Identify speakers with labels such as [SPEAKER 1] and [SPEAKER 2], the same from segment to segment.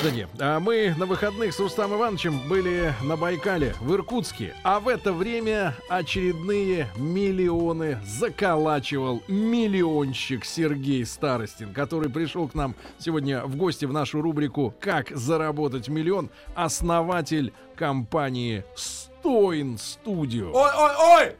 [SPEAKER 1] Граждане, а мы на выходных с Рустам Ивановичем были на Байкале, в Иркутске. А в это время очередные миллионы заколачивал миллионщик Сергей Старостин, который пришел к нам сегодня в гости в нашу рубрику «Как заработать миллион», основатель компании Стоин Студио.
[SPEAKER 2] Ой, ой, ой!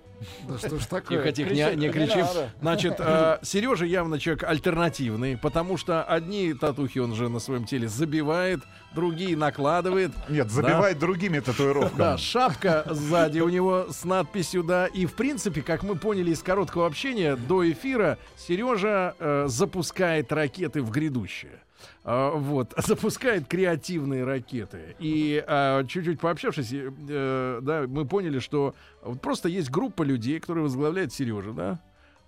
[SPEAKER 3] Да что ж такое?
[SPEAKER 1] Тихо, тихо, не, не кричим. Значит, э, Сережа явно человек альтернативный, потому что одни татухи он же на своем теле забивает, другие накладывает.
[SPEAKER 4] Нет, забивает другими татуировками.
[SPEAKER 1] Да, шапка сзади у него с надписью, да. И, в принципе, как мы поняли из короткого общения до эфира, Сережа э, запускает ракеты в грядущее. А, вот, запускает креативные ракеты. И а, чуть-чуть пообщавшись, э, да, мы поняли, что вот просто есть группа людей, которые возглавляет Сережа, да,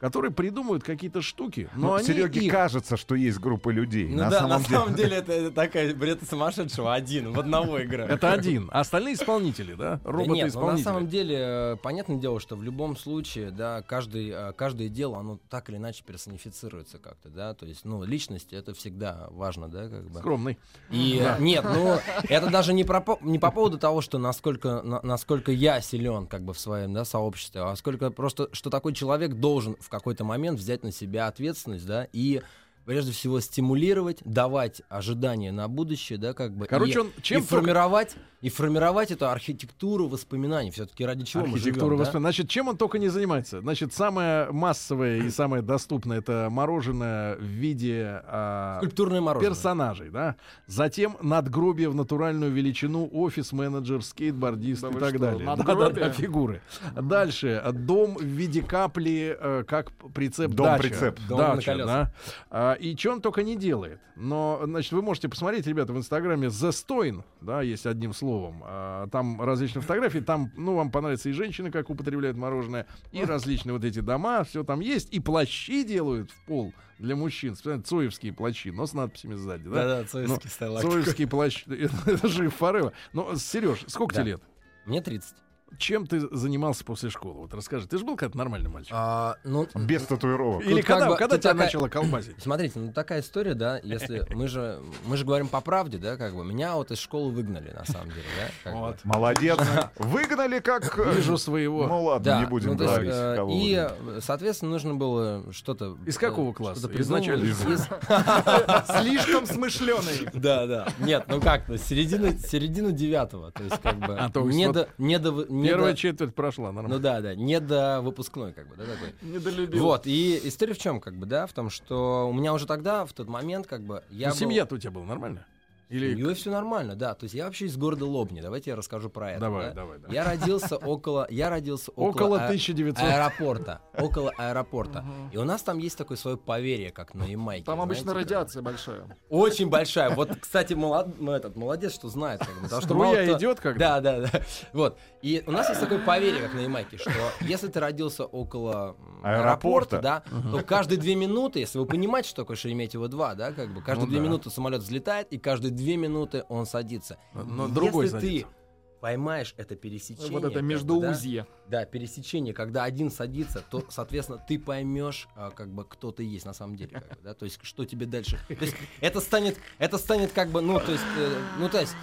[SPEAKER 1] которые придумывают какие-то штуки, но
[SPEAKER 4] Ну,
[SPEAKER 1] они
[SPEAKER 4] Сереге
[SPEAKER 1] их-
[SPEAKER 4] кажется, что есть группа людей.
[SPEAKER 2] Ну да, на самом деле это, это такая бред сумасшедшего один в одного игра.
[SPEAKER 1] Это один. А остальные исполнители, да?
[SPEAKER 2] Да
[SPEAKER 1] Роботы
[SPEAKER 2] нет, ну, на
[SPEAKER 1] исполнители.
[SPEAKER 2] самом деле, э, понятное дело, что в любом случае, да, каждый, э, каждое дело, оно так или иначе персонифицируется как-то, да, то есть, ну, личность, это всегда важно, да, как бы.
[SPEAKER 1] Скромный.
[SPEAKER 2] И э, нет, ну это даже не, про, по- не по поводу того, что насколько, на- насколько я силен как бы в своем да, сообществе, а сколько просто, что такой человек должен в какой-то момент взять на себя ответственность, да, и прежде всего стимулировать, давать ожидания на будущее, да, как бы.
[SPEAKER 1] Короче,
[SPEAKER 2] и,
[SPEAKER 1] он чем
[SPEAKER 2] и формировать, и формировать эту архитектуру воспоминаний. Все-таки ради чего мы
[SPEAKER 1] Архитектура
[SPEAKER 2] живем, да?
[SPEAKER 1] воспоминаний. Значит, чем он только не занимается? Значит, самое массовое и самое доступное это мороженое в виде а,
[SPEAKER 2] Скульптурное мороженое.
[SPEAKER 1] персонажей, да. Затем надгробие в натуральную величину, офис-менеджер, скейтбордист
[SPEAKER 3] Да
[SPEAKER 1] и так
[SPEAKER 3] что,
[SPEAKER 1] далее.
[SPEAKER 3] надгробие?
[SPEAKER 1] Да-да-да, фигуры. Дальше дом в виде капли, э, как прицеп
[SPEAKER 4] Дом-прицеп.
[SPEAKER 1] дача.
[SPEAKER 2] Дом на
[SPEAKER 1] Дача,
[SPEAKER 2] колесах.
[SPEAKER 1] да. А, и что он только не делает. Но, значит, вы можете посмотреть, ребята, в инстаграме The Stoin, да, есть одним словом. А, там различные фотографии, там, ну, вам понравятся и женщины, как употребляют мороженое, и различные вот эти дома, все там есть, и плащи делают в пол для мужчин, цоевские плащи, но с надписями сзади, да?
[SPEAKER 2] Да-да, цоевский
[SPEAKER 1] Ну. Цоевский плащ, это же Форева. Ну, Сереж, сколько
[SPEAKER 2] Да.
[SPEAKER 1] тебе лет?
[SPEAKER 2] Мне 30.
[SPEAKER 1] Чем ты занимался после школы? Вот расскажи. Ты же был как нормальный мальчик.
[SPEAKER 2] А, ну,
[SPEAKER 4] Без татуировок.
[SPEAKER 1] Или
[SPEAKER 2] тут как
[SPEAKER 1] когда,
[SPEAKER 2] бы-
[SPEAKER 1] когда тебя
[SPEAKER 2] такая-
[SPEAKER 1] начало колбасить?
[SPEAKER 2] Смотрите, ну такая история, да, если мы же мы же говорим по правде, да, как бы меня вот из школы выгнали на самом деле, да. как бы.
[SPEAKER 1] Вот.
[SPEAKER 4] Молодец. Выгнали как... э,
[SPEAKER 1] Вижу своего.
[SPEAKER 4] Ну ладно,
[SPEAKER 2] Да,
[SPEAKER 4] не будем
[SPEAKER 2] ну, то есть,
[SPEAKER 4] говорить.
[SPEAKER 2] э,
[SPEAKER 4] кого
[SPEAKER 2] и,
[SPEAKER 4] выгнали.
[SPEAKER 2] соответственно, нужно было что-то.
[SPEAKER 1] Из какого
[SPEAKER 2] э,
[SPEAKER 1] класса?
[SPEAKER 2] что-то
[SPEAKER 1] Из
[SPEAKER 2] придумывать.
[SPEAKER 1] начального?
[SPEAKER 2] Из-
[SPEAKER 3] Слишком смышленый.
[SPEAKER 2] Да, да. Нет, ну как, то середина, середина девятого, то есть как бы
[SPEAKER 1] А, то есть
[SPEAKER 2] не
[SPEAKER 1] вот
[SPEAKER 2] до, не до,
[SPEAKER 1] Первая
[SPEAKER 2] до-
[SPEAKER 1] четверть прошла,
[SPEAKER 2] ну
[SPEAKER 1] нормально.
[SPEAKER 2] да, да, не до выпускной, как бы, да, такой.
[SPEAKER 3] Недолюбил.
[SPEAKER 2] Вот, и история в чем, как бы, да, в том, что у меня уже тогда, в тот момент, как бы, я
[SPEAKER 1] Ну,
[SPEAKER 2] был-
[SPEAKER 1] Семья-то у тебя была нормальная? Или...
[SPEAKER 2] Семьей все нормально, да. То есть я вообще из города Лобни. Давайте я расскажу про это.
[SPEAKER 1] Давай,
[SPEAKER 2] да.
[SPEAKER 1] давай, да.
[SPEAKER 2] Я родился около, я родился около,
[SPEAKER 1] Около
[SPEAKER 2] а-
[SPEAKER 1] 1900.
[SPEAKER 2] аэропорта, около аэропорта. И у нас там есть такое свое поверье, как на Ямайке.
[SPEAKER 3] Там обычно радиация большая.
[SPEAKER 2] Очень большая. Вот, кстати, молод, ну, этот молодец, что знает, как потому что мало
[SPEAKER 1] идет когда?
[SPEAKER 2] Да, да, да. Вот. И у нас есть такое поверье, как на Ямайке, что если ты родился около
[SPEAKER 4] Аэропорта.
[SPEAKER 2] да, то каждые две минуты, если вы понимаете, что такое Шереметьево-2, да, как бы каждые
[SPEAKER 1] Ну
[SPEAKER 2] две минуты самолет взлетает, и каждые две минуты он садится.
[SPEAKER 1] Но
[SPEAKER 2] И
[SPEAKER 1] другой
[SPEAKER 2] если
[SPEAKER 1] садится.
[SPEAKER 2] ты поймаешь это пересечение,
[SPEAKER 3] Вот это междуузье.
[SPEAKER 2] да, да, пересечение, когда один садится, то, соответственно, ты поймешь, а, как бы, кто ты есть на самом деле, как бы, да, то есть, что тебе дальше. То есть, это станет, это станет, как бы, ну, то есть, э, ну, то есть,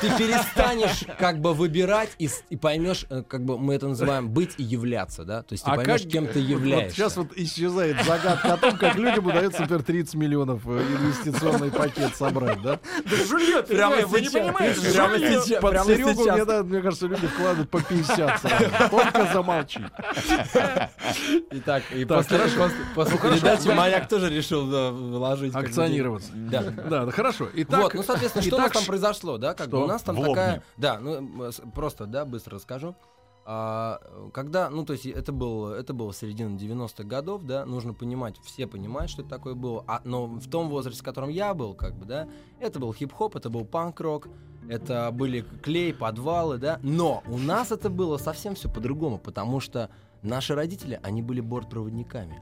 [SPEAKER 2] ты перестанешь как бы выбирать и, и поймешь, э, как бы мы это называем быть и являться, да? То есть ты поймешь, кем ты являешься.
[SPEAKER 1] Вот сейчас вот исчезает загадка о том, как людям удается, например, 30 миллионов э, инвестиционный пакет собрать, да?
[SPEAKER 3] Жулье,
[SPEAKER 2] Прямо
[SPEAKER 3] вы не
[SPEAKER 2] сейчас.
[SPEAKER 3] понимаете?
[SPEAKER 2] Прямо сейчас.
[SPEAKER 1] Под
[SPEAKER 2] прямо
[SPEAKER 1] Серегу,
[SPEAKER 2] сейчас.
[SPEAKER 1] мне, да, мне кажется, люди вкладывают по 50 сразу. Только замолчи.
[SPEAKER 2] Итак, и
[SPEAKER 1] Так,
[SPEAKER 2] после,
[SPEAKER 1] хорошо.
[SPEAKER 2] после, после передачи Маяк тоже решил да, вложить. как
[SPEAKER 1] Акционироваться.
[SPEAKER 2] Да.
[SPEAKER 1] Да, да, хорошо. Итак,
[SPEAKER 2] вот, ну, соответственно, что у нас там произошло, да? Как бы
[SPEAKER 1] что?
[SPEAKER 2] у нас там
[SPEAKER 4] В
[SPEAKER 2] такая.
[SPEAKER 4] Лобне.
[SPEAKER 2] Да, ну просто, да, быстро расскажу. а, когда, ну, то есть это было, это было середина 90-х годов, да, нужно понимать, все понимают, что это такое было, а, но в том возрасте, в котором я был, как бы, да, это был хип-хоп, это был панк-рок, это были клей, подвалы, да, но у нас это было совсем все по-другому, потому что наши родители, они были бортпроводниками.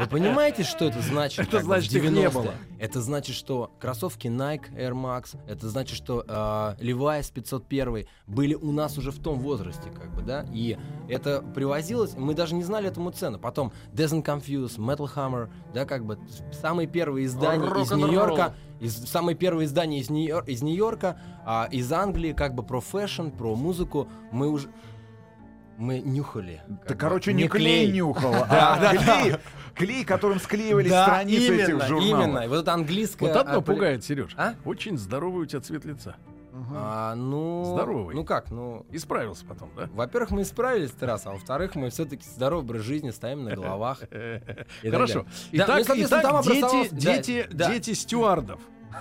[SPEAKER 2] Вы понимаете, что это значит?
[SPEAKER 1] Это значит, их не
[SPEAKER 2] 90-е?
[SPEAKER 1] было.
[SPEAKER 2] Это значит, что кроссовки Nike Air Max, это значит, что э, Levi's 501 были у нас уже в том возрасте, как бы, да, и это привозилось, мы даже не знали этому цену. Потом Doesn't Confuse, Metal Hammer, да, как бы самые первые издания из. Нью-Йорка, из, самые первые издания из, Нью- из Нью-Йорка, а, из Англии, как бы про fashion, про музыку, мы уже мы нюхали. Бы,
[SPEAKER 4] короче, не клей нюхал, а клей, клей, которым склеивались
[SPEAKER 2] Да,
[SPEAKER 4] страницы
[SPEAKER 2] именно,
[SPEAKER 4] этих журналов.
[SPEAKER 2] именно. Вот это английское...
[SPEAKER 1] Вот одно
[SPEAKER 2] а,
[SPEAKER 1] пугает, Сереж.
[SPEAKER 2] А?
[SPEAKER 1] Очень здоровый у тебя цвет лица.
[SPEAKER 2] А, ну...
[SPEAKER 1] Здоровый.
[SPEAKER 2] Ну как, ну...
[SPEAKER 1] Исправился потом, да?
[SPEAKER 2] Во-первых, мы исправились раз, а во-вторых, мы все-таки здоровый образ жизни ставим на головах.
[SPEAKER 1] Хорошо.
[SPEAKER 2] ну
[SPEAKER 1] Итак,
[SPEAKER 2] да.
[SPEAKER 1] дети стюардов.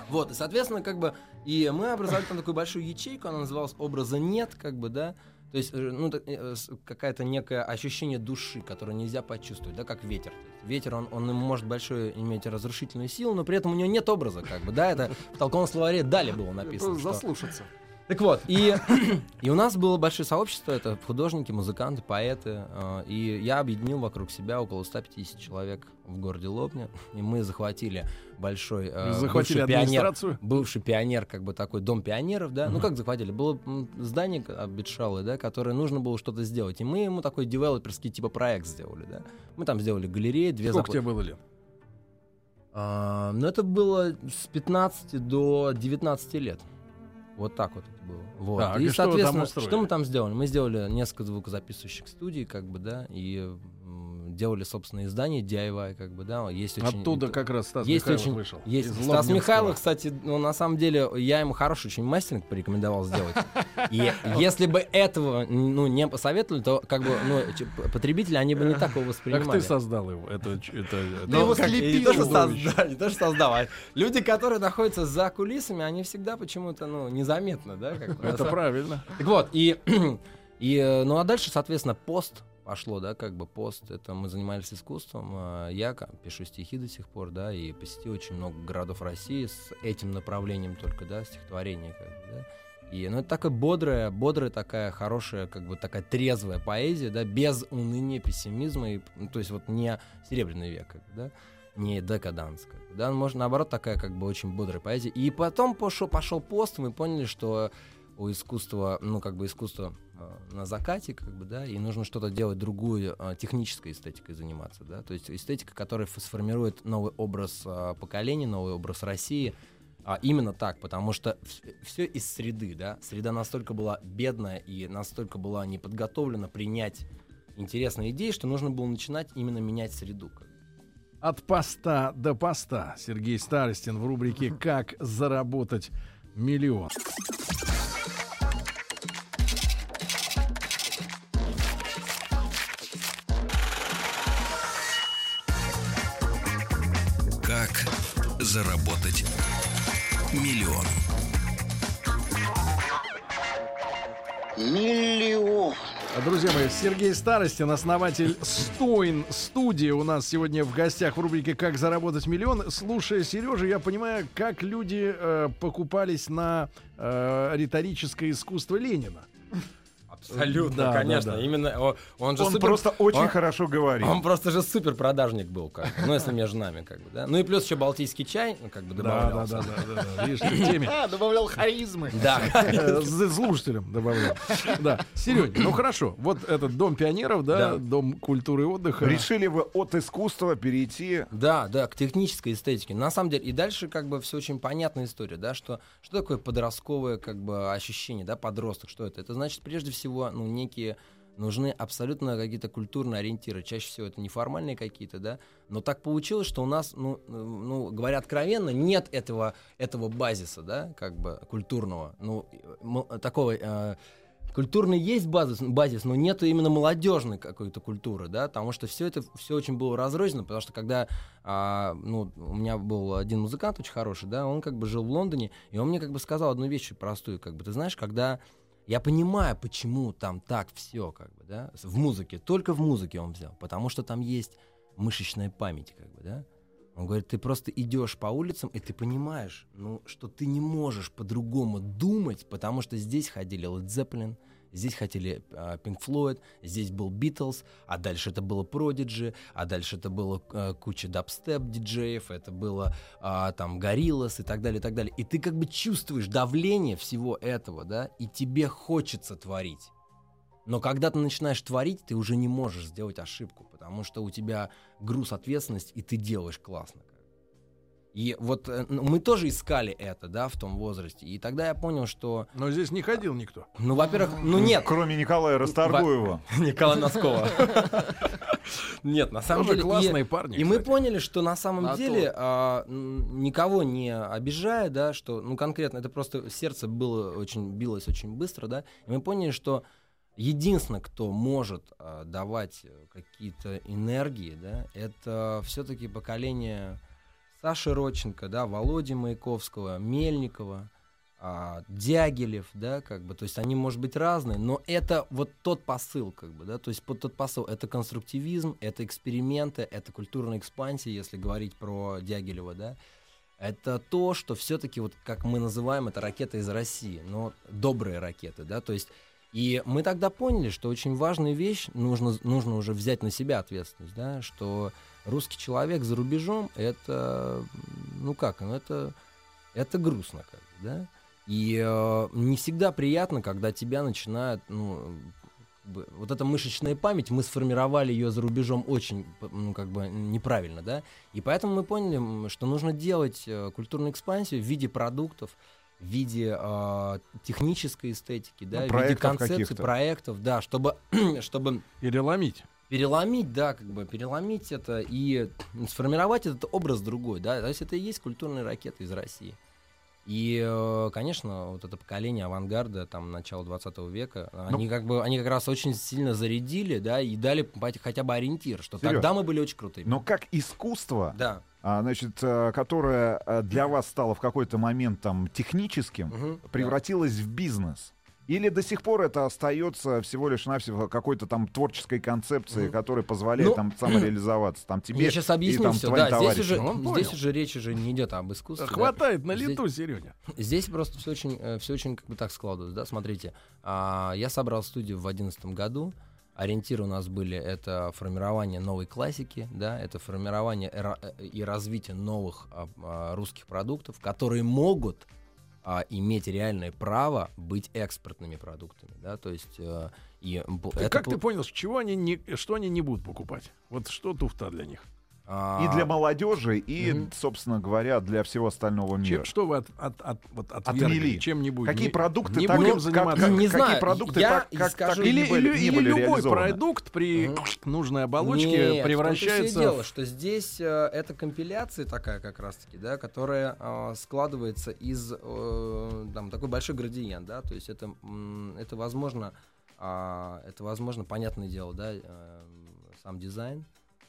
[SPEAKER 2] Вот, и, соответственно, как бы, и мы образовали там такую большую ячейку, она называлась «Образа нет», как бы, да, то есть, э, ну, э, с- какая-то некое ощущение души, которое нельзя почувствовать, да, как ветер. Ветер, он, он может большое иметь разрушительную силу, но при этом у него нет образа, как бы, да, это в толковом словаре «дали» было написано. что-
[SPEAKER 3] Заслушаться.
[SPEAKER 2] Так вот, и, и у нас было большое сообщество, это художники, музыканты, поэты, э, и я объединил вокруг себя около 150 человек в городе Лобня, и мы захватили большой э,
[SPEAKER 1] Захватили
[SPEAKER 2] бывший пионер, бывший пионер, как бы такой дом пионеров, да, ну как захватили, было здание обветшалое, да, которое нужно было что-то сделать, и мы ему такой девелоперский типа проект сделали, да, мы там сделали галереи, две
[SPEAKER 1] Сколько
[SPEAKER 2] запла-
[SPEAKER 1] тебе было лет?
[SPEAKER 2] а, ну, это было с 15 до 19 лет. Вот так вот это было. Вот.
[SPEAKER 1] Так,
[SPEAKER 2] и,
[SPEAKER 1] и что вы там
[SPEAKER 2] соответственно,
[SPEAKER 1] устроили?
[SPEAKER 2] что мы там сделали? Мы сделали несколько звукозаписывающих студий, как бы, да, и делали собственные издания DIY, как бы, да. Есть очень,
[SPEAKER 1] Оттуда как раз Стас
[SPEAKER 2] есть
[SPEAKER 1] Михайлов
[SPEAKER 2] очень,
[SPEAKER 1] вышел.
[SPEAKER 2] есть. Стас. Михайлов, кстати, ну, на самом деле, я ему хороший очень мастеринг порекомендовал сделать. И если бы этого, ну, не посоветовали, то, как бы, ну, потребители, они бы не так его
[SPEAKER 1] Как
[SPEAKER 2] воспринимали.
[SPEAKER 1] ты создал его? Это, это,
[SPEAKER 3] Ты его
[SPEAKER 2] как-
[SPEAKER 3] слепил,
[SPEAKER 2] Не то, что создал, а люди, которые находятся за кулисами, они всегда почему-то, ну, незаметно, да? как
[SPEAKER 1] это правильно.
[SPEAKER 2] Так вот, и, и, э, ну, а дальше, соответственно, пост пошло, да, как бы пост, это мы занимались искусством, а я пишу стихи до сих пор, да, и посетил очень много городов России с этим направлением только, да, стихотворение, как бы, да. И, ну, это такая бодрая, бодрая такая хорошая, как бы такая трезвая поэзия, да, без уныния, пессимизма, и, ну, то есть вот не серебряный век, как бы, да, не декаданс, как бы, да, может, наоборот, такая как бы очень бодрая поэзия. И потом пошел, пошел пост, мы поняли, что у искусства, ну, как бы искусство на закате, как бы, да, и нужно что-то делать другую, э, технической эстетикой заниматься, да, то есть эстетика, которая сформирует новый образ э, поколения, новый образ России, а именно так, потому что все из среды, да, среда настолько была бедная и настолько была не подготовлена принять интересные идеи, что нужно было начинать именно менять среду.
[SPEAKER 1] От поста до поста. Сергей Старостин в рубрике «Как заработать миллион».
[SPEAKER 5] Заработать миллион?
[SPEAKER 1] Друзья мои, Сергей Старостин, основатель Стоин студии у нас сегодня в гостях в рубрике «Как заработать миллион». Слушая Сережу, я понимаю, как люди э, покупались на э, риторическое искусство Ленина.
[SPEAKER 2] Абсолютно,
[SPEAKER 1] Да, да,
[SPEAKER 2] конечно.
[SPEAKER 1] да.
[SPEAKER 2] Именно о- он же
[SPEAKER 4] Он
[SPEAKER 2] супер-
[SPEAKER 4] просто очень
[SPEAKER 2] он-
[SPEAKER 4] хорошо говорит.
[SPEAKER 2] Он просто же супер продажник был, как бы. Ну, если между нами, как бы, да. Ну и плюс еще балтийский чай, ну, как бы
[SPEAKER 1] Да, да, да, да, да, да. Видишь, в теме.
[SPEAKER 3] Добавлял харизмы.
[SPEAKER 2] Да.
[SPEAKER 1] Э, с- Слушателям добавляю. Да. Серега, ну хорошо. Вот этот дом пионеров, да,
[SPEAKER 2] Да.
[SPEAKER 1] дом культуры и отдыха.
[SPEAKER 4] Решили вы от искусства перейти
[SPEAKER 2] Да, да, к технической эстетике. На самом деле, и дальше как бы все очень понятная история, да, что, что такое подростковое как бы ощущение, да, подросток, что это? Это значит, прежде всего, ну, некие нужны абсолютно какие-то культурные ориентиры. Чаще всего это неформальные какие-то, да. Но так получилось, что у нас, ну, э, ну говоря откровенно, нет этого, этого базиса, да, как бы культурного. Ну, э, м- такого... э, Культурный есть базис, базис, но нет именно молодежной какой-то культуры, да, потому что все это все очень было разрознено, потому что когда, а, ну, у меня был один музыкант очень хороший, да, он как бы жил в Лондоне, и он мне как бы сказал одну вещь простую, как бы, ты знаешь, когда Я понимаю, почему там так все, как бы, да, в музыке, только в музыке он взял, потому что там есть мышечная память, как бы, да. Он говорит, ты просто идешь по улицам, и ты понимаешь, ну, что ты не можешь по-другому думать, потому что здесь ходили Led Zeppelin, здесь хотели а, Pink Floyd, здесь был Beatles, а дальше это было Prodigy, а дальше это было а, куча дабстеп диджеев, это было а, там Gorillaz и так далее, и так далее. И ты как бы чувствуешь давление всего этого, да, и тебе хочется творить. Но когда ты начинаешь творить, ты уже не можешь сделать ошибку, потому что у тебя груз ответственности, и ты делаешь классно. И вот э, ну, мы тоже искали это, да, в том возрасте. И тогда я понял, что,
[SPEAKER 1] Но здесь не ходил никто.
[SPEAKER 2] ну, во-первых, ну нет,
[SPEAKER 4] Кроме Николая Расторгуева.
[SPEAKER 2] Николая Носкова. Нет, на самом деле...
[SPEAKER 1] классные парни.
[SPEAKER 2] И мы поняли, что на самом деле, а, никого не обижая, да, что, ну, конкретно, это просто сердце было очень, билось очень быстро, да, и мы поняли, что единственное, кто может а, давать э, какие-то энергии, да, это все-таки поколение Саши Родченко, да, Володи Маяковского, Мельникова, а, Дягилев, да, как бы, то есть они, может быть, разные, но это вот тот посыл, как бы, да, то есть вот тот посыл, это конструктивизм, это эксперименты, это культурная экспансия, если говорить про Дягилева, да, это то, что все-таки, вот как мы называем это ракеты из России, но добрые ракеты, да, то есть. И мы тогда поняли, что очень важная вещь, нужно, нужно уже взять на себя ответственность, да, что русский человек за рубежом, это, ну как, ну это, это грустно, как бы, да, и э, не всегда приятно, когда тебя начинают, ну, вот эта мышечная память, мы сформировали ее за рубежом очень, ну, как бы, неправильно, да, и поэтому мы поняли, что нужно делать э, культурную экспансию в виде продуктов, в виде э, технической эстетики, да, в виде концепций, проектов, да, чтобы, чтобы
[SPEAKER 1] Или ломить.
[SPEAKER 2] Переломить, да, как бы переломить это и сформировать этот образ другой, да, то есть это и есть культурные ракеты из России. И, э, конечно, вот это поколение авангарда, там, начала 20 века, они как бы, они как раз очень сильно зарядили, да, и дали хотя бы ориентир, что
[SPEAKER 4] Серёж,
[SPEAKER 2] тогда мы были очень крутыми.
[SPEAKER 4] Но как искусство,
[SPEAKER 2] Да.
[SPEAKER 4] а, значит, э, которое э, для вас стало в какой-то момент там техническим,
[SPEAKER 2] Мгм.
[SPEAKER 4] превратилось в бизнес? Или до сих пор это остается всего лишь навсего какой-то там творческой концепцией,
[SPEAKER 2] Мгм.
[SPEAKER 4] которая позволяет
[SPEAKER 2] Ну,
[SPEAKER 4] там самореализоваться? Там тебе
[SPEAKER 2] Я сейчас
[SPEAKER 4] и
[SPEAKER 2] объясню
[SPEAKER 4] там
[SPEAKER 2] все. Да, здесь уже,
[SPEAKER 1] Он
[SPEAKER 2] здесь уже речь уже не идет об искусстве. да.
[SPEAKER 1] Хватает на
[SPEAKER 2] Здесь-
[SPEAKER 1] лету, Сереня.
[SPEAKER 2] Здесь просто все очень, все очень как бы так складывается, да, смотрите. а, я собрал студию в 2011 году. Ориентиры у нас были это формирование новой классики, да, это формирование и ра- э, и развитие новых а, а, русских продуктов, которые могут а, иметь реальное право быть экспортными продуктами, да, то есть э, и это
[SPEAKER 1] как ты понял, чего они не, что они не будут покупать? Вот что туфта для них?
[SPEAKER 2] А,
[SPEAKER 4] И для молодежи, и,
[SPEAKER 2] Мгм.
[SPEAKER 4] собственно говоря, для всего остального мира.
[SPEAKER 1] Чем, что вы от, от, от, вот отвергли? Чем-нибудь?
[SPEAKER 4] Какие
[SPEAKER 1] Не-
[SPEAKER 4] продукты
[SPEAKER 1] не
[SPEAKER 4] так,
[SPEAKER 1] будем заниматься?
[SPEAKER 4] как-
[SPEAKER 2] Не
[SPEAKER 4] какие
[SPEAKER 2] знаю,
[SPEAKER 4] продукты
[SPEAKER 2] я
[SPEAKER 4] так, как,
[SPEAKER 2] скажу-
[SPEAKER 4] так
[SPEAKER 1] Или,
[SPEAKER 4] не были,
[SPEAKER 1] или-
[SPEAKER 4] не
[SPEAKER 1] или
[SPEAKER 4] были
[SPEAKER 1] любой
[SPEAKER 4] реализованы?
[SPEAKER 1] продукт при
[SPEAKER 2] Мгм.
[SPEAKER 1] нужной оболочке
[SPEAKER 2] Нет, в
[SPEAKER 1] превращается
[SPEAKER 2] дело,
[SPEAKER 1] в...
[SPEAKER 2] что здесь э, это компиляция такая как раз-таки, да, которая э, складывается из э, там такой большой градиент, да, то есть это это возможно а, это возможно понятное дело, да, э, сам дизайн,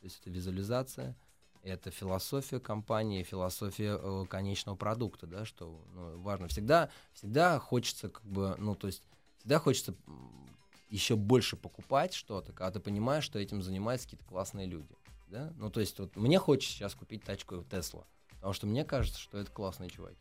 [SPEAKER 2] то есть это визуализация, это философия компании, философия э, конечного продукта, да, что ну, важно. Всегда, всегда хочется как бы, ну то есть всегда хочется еще больше покупать что-то, когда ты понимаешь, что этим занимаются какие-то классные люди. Да? Ну, то есть, вот мне хочется сейчас купить тачку Тесла, потому что мне кажется, что это классные чуваки.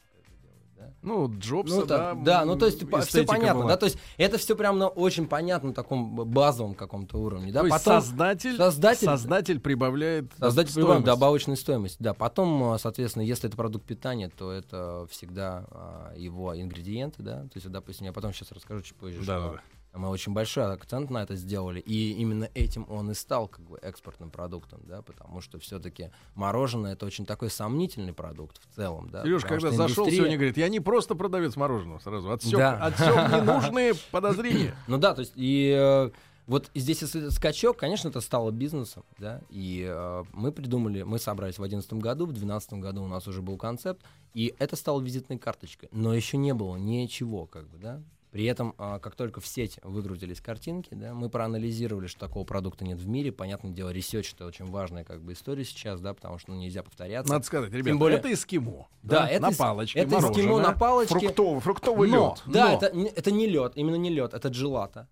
[SPEAKER 2] Да?
[SPEAKER 1] Ну, Джобса,
[SPEAKER 2] Ну,
[SPEAKER 1] да.
[SPEAKER 2] да, да, ну то есть все
[SPEAKER 1] эстетика
[SPEAKER 2] понятно,
[SPEAKER 1] была.
[SPEAKER 2] да, то есть это все прям на очень понятном таком базовом каком-то уровне, да.
[SPEAKER 1] То есть
[SPEAKER 2] Потом
[SPEAKER 1] создатель,
[SPEAKER 2] создатель-
[SPEAKER 1] создатель прибавляет
[SPEAKER 2] создатель
[SPEAKER 1] стоимость.
[SPEAKER 2] прибавляет добавочную стоимость, да. Потом, а, соответственно, если это продукт питания, то это всегда а, его ингредиенты, да. То есть, допустим, я потом сейчас расскажу чуть позже,
[SPEAKER 1] Да,
[SPEAKER 2] что
[SPEAKER 1] да, да.
[SPEAKER 2] Мы очень большой акцент на это сделали, и именно этим он и стал как бы экспортным продуктом, да, потому что все-таки мороженое это очень такой сомнительный продукт в целом, да.
[SPEAKER 1] Сереж, когда зашел
[SPEAKER 2] индустрия-
[SPEAKER 1] сегодня, говорит, я не просто продавец мороженого сразу, отсек,
[SPEAKER 2] Да.
[SPEAKER 1] отсек ненужные подозрения.
[SPEAKER 2] Ну да, то есть и э, вот здесь если скачок, конечно, это стало бизнесом, да, и э, мы придумали, мы собрались в 2011 году, в 2012 году у нас уже был концепт, и это стало визитной карточкой, но еще не было ничего, как бы, да, При этом, а, как только в сеть выгрузились картинки, да, мы проанализировали, что такого продукта нет в мире. Понятное дело, research это очень важная как бы история сейчас, да, потому что ну, нельзя повторяться.
[SPEAKER 1] Надо сказать, ребята,
[SPEAKER 2] более-
[SPEAKER 1] это эскимо.
[SPEAKER 2] Да, это
[SPEAKER 1] на палочке,
[SPEAKER 2] это эскимо на палочке.
[SPEAKER 4] Фруктовый, фруктовый
[SPEAKER 1] Но.
[SPEAKER 4] лед.
[SPEAKER 2] Да,
[SPEAKER 1] Но-
[SPEAKER 2] это, это не лед, именно не лед, это джелата.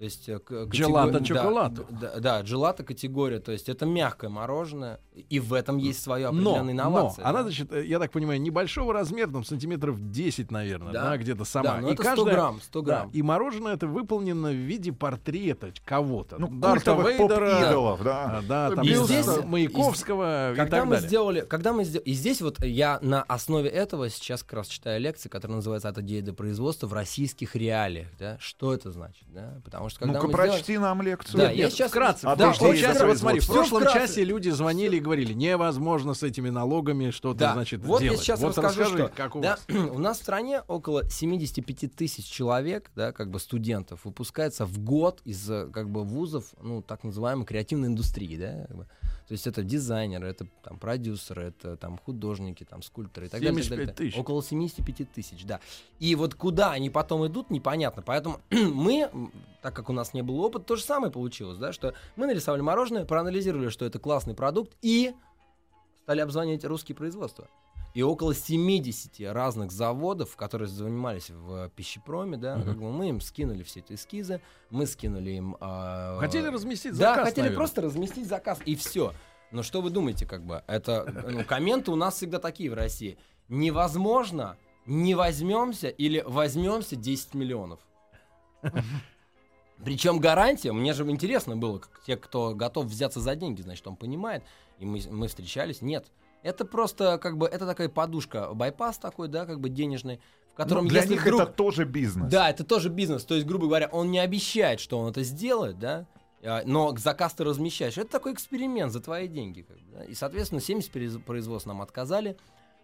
[SPEAKER 2] То есть э, к-
[SPEAKER 1] Джелато чоколато.
[SPEAKER 2] Да, да, да, джелато категория, то есть это мягкое мороженое, и в этом есть своя
[SPEAKER 1] Но,
[SPEAKER 2] определенная
[SPEAKER 1] но,
[SPEAKER 2] инновация.
[SPEAKER 1] она,
[SPEAKER 2] да.
[SPEAKER 1] значит, э, я так понимаю, небольшого размера, там, сантиметров 10, наверное, да,
[SPEAKER 2] Да.
[SPEAKER 1] где-то сама.
[SPEAKER 2] Да, но
[SPEAKER 1] и
[SPEAKER 2] это 100
[SPEAKER 1] каждая-
[SPEAKER 2] грамм, 100
[SPEAKER 1] да,
[SPEAKER 2] грамм.
[SPEAKER 1] и мороженое это выполнено в виде портрета кого-то.
[SPEAKER 4] Ну,
[SPEAKER 1] Дарта Вейдера,
[SPEAKER 4] поп-идолов,
[SPEAKER 1] а,
[SPEAKER 4] да.
[SPEAKER 1] да, там,
[SPEAKER 2] И здесь-
[SPEAKER 1] Маяковского и
[SPEAKER 2] Когда
[SPEAKER 1] так
[SPEAKER 2] мы
[SPEAKER 1] далее.
[SPEAKER 2] сделали, когда мы сделали, и здесь вот я на основе этого сейчас как раз читаю лекции, которая называется «От идеи до производства в российских реалиях», да, что это значит, да, потому что когда
[SPEAKER 4] Ну-ка,
[SPEAKER 2] мы сделали-
[SPEAKER 4] прочти нам лекцию.
[SPEAKER 2] Да,
[SPEAKER 1] Нет,
[SPEAKER 2] я сейчас
[SPEAKER 1] вкратце.
[SPEAKER 4] А
[SPEAKER 1] в прошлом
[SPEAKER 4] то есть
[SPEAKER 1] часе,
[SPEAKER 4] это
[SPEAKER 1] вот смотри, в прошлом
[SPEAKER 2] вкратце.
[SPEAKER 1] часе люди звонили и говорили, невозможно с этими налогами что-то,
[SPEAKER 2] Да,
[SPEAKER 1] значит,
[SPEAKER 2] вот
[SPEAKER 1] делать.
[SPEAKER 2] я сейчас
[SPEAKER 1] вот
[SPEAKER 2] расскажу,
[SPEAKER 1] расскажи,
[SPEAKER 2] что
[SPEAKER 1] как у
[SPEAKER 2] да,
[SPEAKER 1] вас.
[SPEAKER 2] у нас в стране около 75 тысяч человек, да, как бы студентов, выпускается в год из как бы вузов, ну, так называемой креативной индустрии, да, как бы. То есть это дизайнеры, это там продюсеры, это там художники, там скульпторы и так далее. так
[SPEAKER 1] 75
[SPEAKER 2] далее.
[SPEAKER 1] тысяч.
[SPEAKER 2] Около 75 тысяч, да. И вот куда они потом идут, непонятно. Поэтому мы, так как у нас не было опыта, то же самое получилось, да, что мы нарисовали мороженое, проанализировали, что это классный продукт, и стали обзванивать русские производства. И около 70 разных заводов, которые занимались в пищепроме, да, как бы мы им скинули все эти эскизы, мы скинули им... а,
[SPEAKER 1] Хотели разместить
[SPEAKER 2] да,
[SPEAKER 1] заказ,
[SPEAKER 2] хотели
[SPEAKER 1] наверное.
[SPEAKER 2] просто разместить заказ, и все. Но что вы думаете, как бы, это, ну, комменты у нас всегда такие в России. Невозможно, не возьмемся или возьмемся 10 миллионов. Причем гарантия, мне же интересно было, как те, кто готов взяться за деньги, значит, он понимает, и мы, мы встречались. Нет, это просто, как бы, это такая подушка, байпас такой, да, как бы денежный, в котором,
[SPEAKER 4] Ну, для
[SPEAKER 2] если
[SPEAKER 4] них
[SPEAKER 2] вдруг...
[SPEAKER 4] это тоже бизнес.
[SPEAKER 2] Да, это тоже бизнес. То есть, грубо говоря, он не обещает, что он это сделает, да, а, но заказ ты размещаешь. Это такой эксперимент за твои деньги. как бы, да. И, соответственно, 70 перез- производств нам отказали.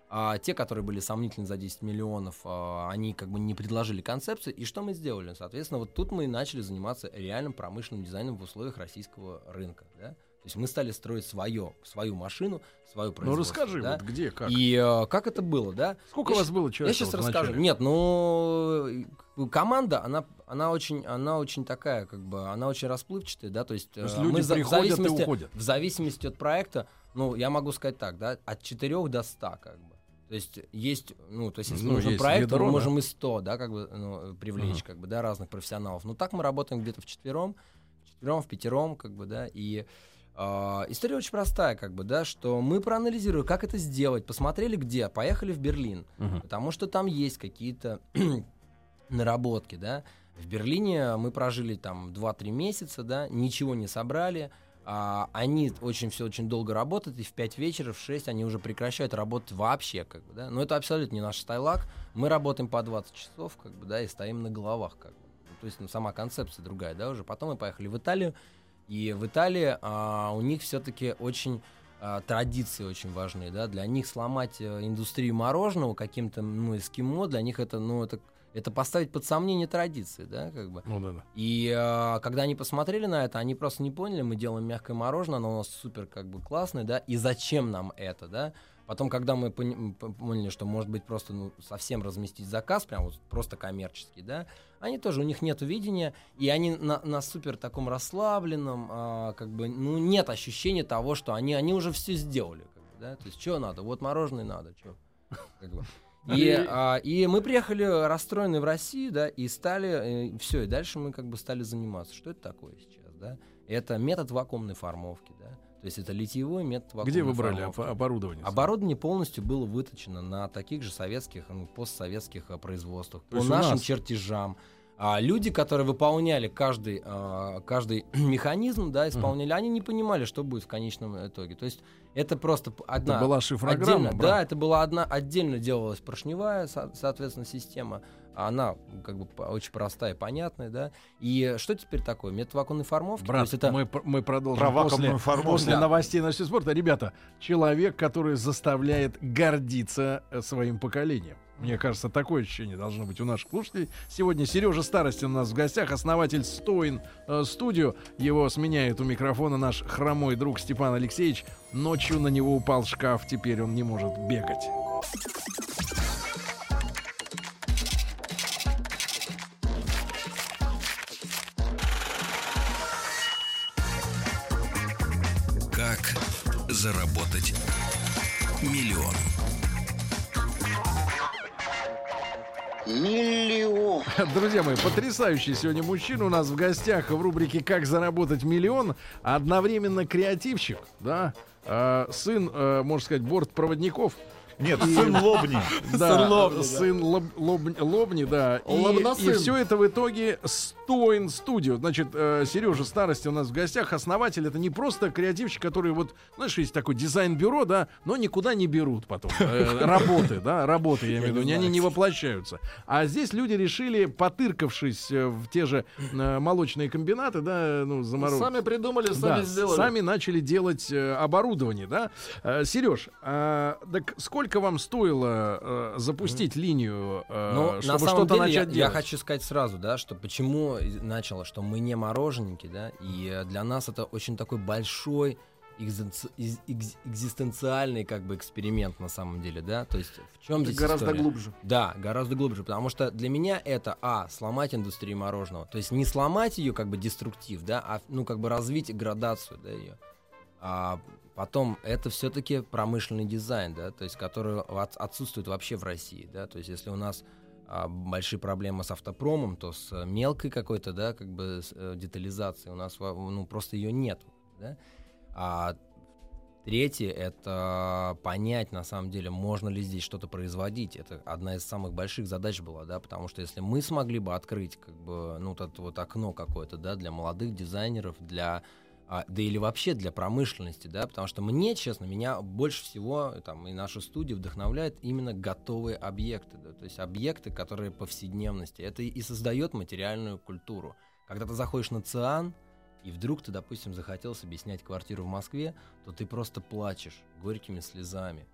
[SPEAKER 2] А те, которые были сомнительны за 10 миллионов, а, они как бы не предложили концепции. И что мы сделали? Соответственно, вот тут мы и начали заниматься реальным промышленным дизайном в условиях российского рынка. Да? То есть мы стали строить свое, свою машину, свою
[SPEAKER 1] Ну
[SPEAKER 2] производство.
[SPEAKER 1] расскажи,
[SPEAKER 2] да.
[SPEAKER 1] вот где, как.
[SPEAKER 2] И э, как это было, да?
[SPEAKER 1] Сколько
[SPEAKER 2] я
[SPEAKER 1] у вас было
[SPEAKER 2] Я
[SPEAKER 1] человек?
[SPEAKER 2] сейчас
[SPEAKER 1] вот
[SPEAKER 2] расскажу.
[SPEAKER 1] начале?
[SPEAKER 2] Нет, ну команда, она, она очень, она очень такая, как бы, она очень расплывчатая, да, то есть,
[SPEAKER 1] То есть
[SPEAKER 2] э,
[SPEAKER 1] люди
[SPEAKER 2] мы за- в
[SPEAKER 1] приходят и
[SPEAKER 2] зависимости,
[SPEAKER 1] уходят.
[SPEAKER 2] в зависимости от проекта, ну, я могу сказать так, да, от 4 до 100, как бы. То есть есть, ну, то есть если
[SPEAKER 1] Ну,
[SPEAKER 2] нужен
[SPEAKER 1] есть
[SPEAKER 2] проект,
[SPEAKER 1] ведро,
[SPEAKER 2] мы
[SPEAKER 1] да.
[SPEAKER 2] можем и 100, да, как бы, ну, привлечь,
[SPEAKER 1] Ага.
[SPEAKER 2] как бы, да, разных профессионалов. Но так мы работаем где-то в четвером, в четвером, в пятером, как бы, да, и а, история очень простая, как бы, да, что мы проанализировали, как это сделать, посмотрели где, поехали в Берлин,
[SPEAKER 1] Мгм.
[SPEAKER 2] потому что там есть какие-то наработки, да. В Берлине мы прожили там 2-3 месяца, да, ничего не собрали, а, они очень все очень долго работают, и в 5 вечера, в 6 они уже прекращают работать вообще, как бы, да. Но это абсолютно не наш стайлак. Мы работаем по 20 часов, как бы, да, и стоим на головах, как бы. То есть, ну, сама концепция другая, да, уже. Потом мы поехали в Италию, и в Италии а, у них все-таки очень а, традиции очень важны, да. Для них сломать э, индустрию мороженого каким-то, ну, эскимо, для них это, ну, это это поставить под сомнение традиции, да, как бы.
[SPEAKER 1] Ну да, да.
[SPEAKER 2] И э, когда они посмотрели на это, они просто не поняли, мы делаем мягкое мороженое, оно у нас супер как бы классное, да, и зачем нам это, да. Потом, когда мы поняли, что может быть просто ну, совсем разместить заказ, прям вот просто коммерческий, да, они тоже, у них нет видения, и они на, на супер таком расслабленном, а, как бы, ну, нет ощущения того, что они, они уже все сделали, как бы, да, то есть, что надо, вот мороженое надо, что, как бы. И, а, и мы приехали расстроенные в Россию, да, и стали, все, и дальше мы как бы стали заниматься. Что это такое сейчас, да? Это метод вакуумной формовки, да. То есть это литьевой метод вакуумной
[SPEAKER 1] Где вы брали об- оборудование?
[SPEAKER 2] Оборудование полностью было выточено на таких же советских, ну, постсоветских а, производствах,
[SPEAKER 1] То
[SPEAKER 2] по нашим чертежам. А люди, которые выполняли каждый, а, каждый механизм, да, исполняли, они не понимали, что будет в конечном итоге. То есть это просто одна...
[SPEAKER 1] Это была шифрограмма,
[SPEAKER 2] Отдельно, да, это была одна отдельно делалась поршневая, со- соответственно, система. А Она как бы очень простая и понятная, да. И что теперь такое? Метод вакуумной формовки.
[SPEAKER 1] Брат,
[SPEAKER 2] это
[SPEAKER 1] мы, мы продолжим
[SPEAKER 4] Про
[SPEAKER 1] после,
[SPEAKER 4] формовку.
[SPEAKER 1] после
[SPEAKER 2] Да.
[SPEAKER 1] новостей нашего спорта. Ребята, человек, который заставляет гордиться э, своим поколением. Мне кажется, такое ощущение должно быть у наших слушателей. Сегодня Сережа Старостин у нас в гостях, основатель Стоин э, студию. Его сменяет у микрофона наш хромой друг Степан Алексеевич. Ночью на него упал шкаф, теперь он не может бегать.
[SPEAKER 5] Как заработать миллион?
[SPEAKER 1] Друзья мои, потрясающий сегодня мужчина у нас в гостях в рубрике «Как заработать миллион». Одновременно креативщик, да, э, сын, э, можно сказать, бортпроводников.
[SPEAKER 4] Нет, сын Лобни.
[SPEAKER 1] Да,
[SPEAKER 3] Сын Лобни, да.
[SPEAKER 1] сын Лоб- Лоб- Лобни, да. И, и все это в итоге Стоин Студио. Значит, Сережа Старости у нас в гостях. Основатель это не просто креативщик, который вот, знаешь, есть такое дизайн-бюро, да, но никуда не берут потом. Э, Работы, да, работы, я имею в виду, они не воплощаются. А здесь люди решили, потыркавшись э, в те же э, молочные комбинаты, да, ну, заморозки.
[SPEAKER 3] Сами придумали, сами
[SPEAKER 1] Да,
[SPEAKER 3] сделали.
[SPEAKER 1] сами начали делать э, оборудование, да. Сереж, так сколько вам стоило э, запустить линию, э,
[SPEAKER 2] Ну, на
[SPEAKER 1] чтобы
[SPEAKER 2] самом
[SPEAKER 1] что-то
[SPEAKER 2] деле, я,
[SPEAKER 1] начать
[SPEAKER 2] я
[SPEAKER 1] делать?
[SPEAKER 2] хочу сказать сразу, да, что почему начало, что мы не мороженники, да, и э, для нас это очень такой большой экзистенциальный как бы эксперимент на самом деле, да, то есть в чем
[SPEAKER 3] Это
[SPEAKER 2] здесь
[SPEAKER 3] гораздо
[SPEAKER 2] история?
[SPEAKER 3] глубже.
[SPEAKER 2] Да, гораздо глубже, потому что для меня это, а, сломать индустрию мороженого, то есть не сломать ее как бы деструктив, да, а, ну, как бы развить градацию, да, ее. А потом, это все-таки промышленный дизайн, да, то есть который от- отсутствует вообще в России, да, то есть если у нас а, большие проблемы с автопромом, то с э, мелкой какой-то, да, как бы с, э, детализацией у нас, ну, просто ее нет, да. А Третье — это понять, на самом деле, можно ли здесь что-то производить. Это одна из самых больших задач была, да, потому что если мы смогли бы открыть, как бы, ну, вот это вот окно какое-то, да, для молодых дизайнеров, для а, да или вообще для промышленности, да, потому что мне, честно, меня больше всего, там, и нашу студию вдохновляет именно готовые объекты, да, то есть объекты, которые повседневности. Это и создает материальную культуру. Когда ты заходишь на ЦИАН, и вдруг ты, допустим, захотел себе снять квартиру в Москве, то ты просто плачешь горькими слезами.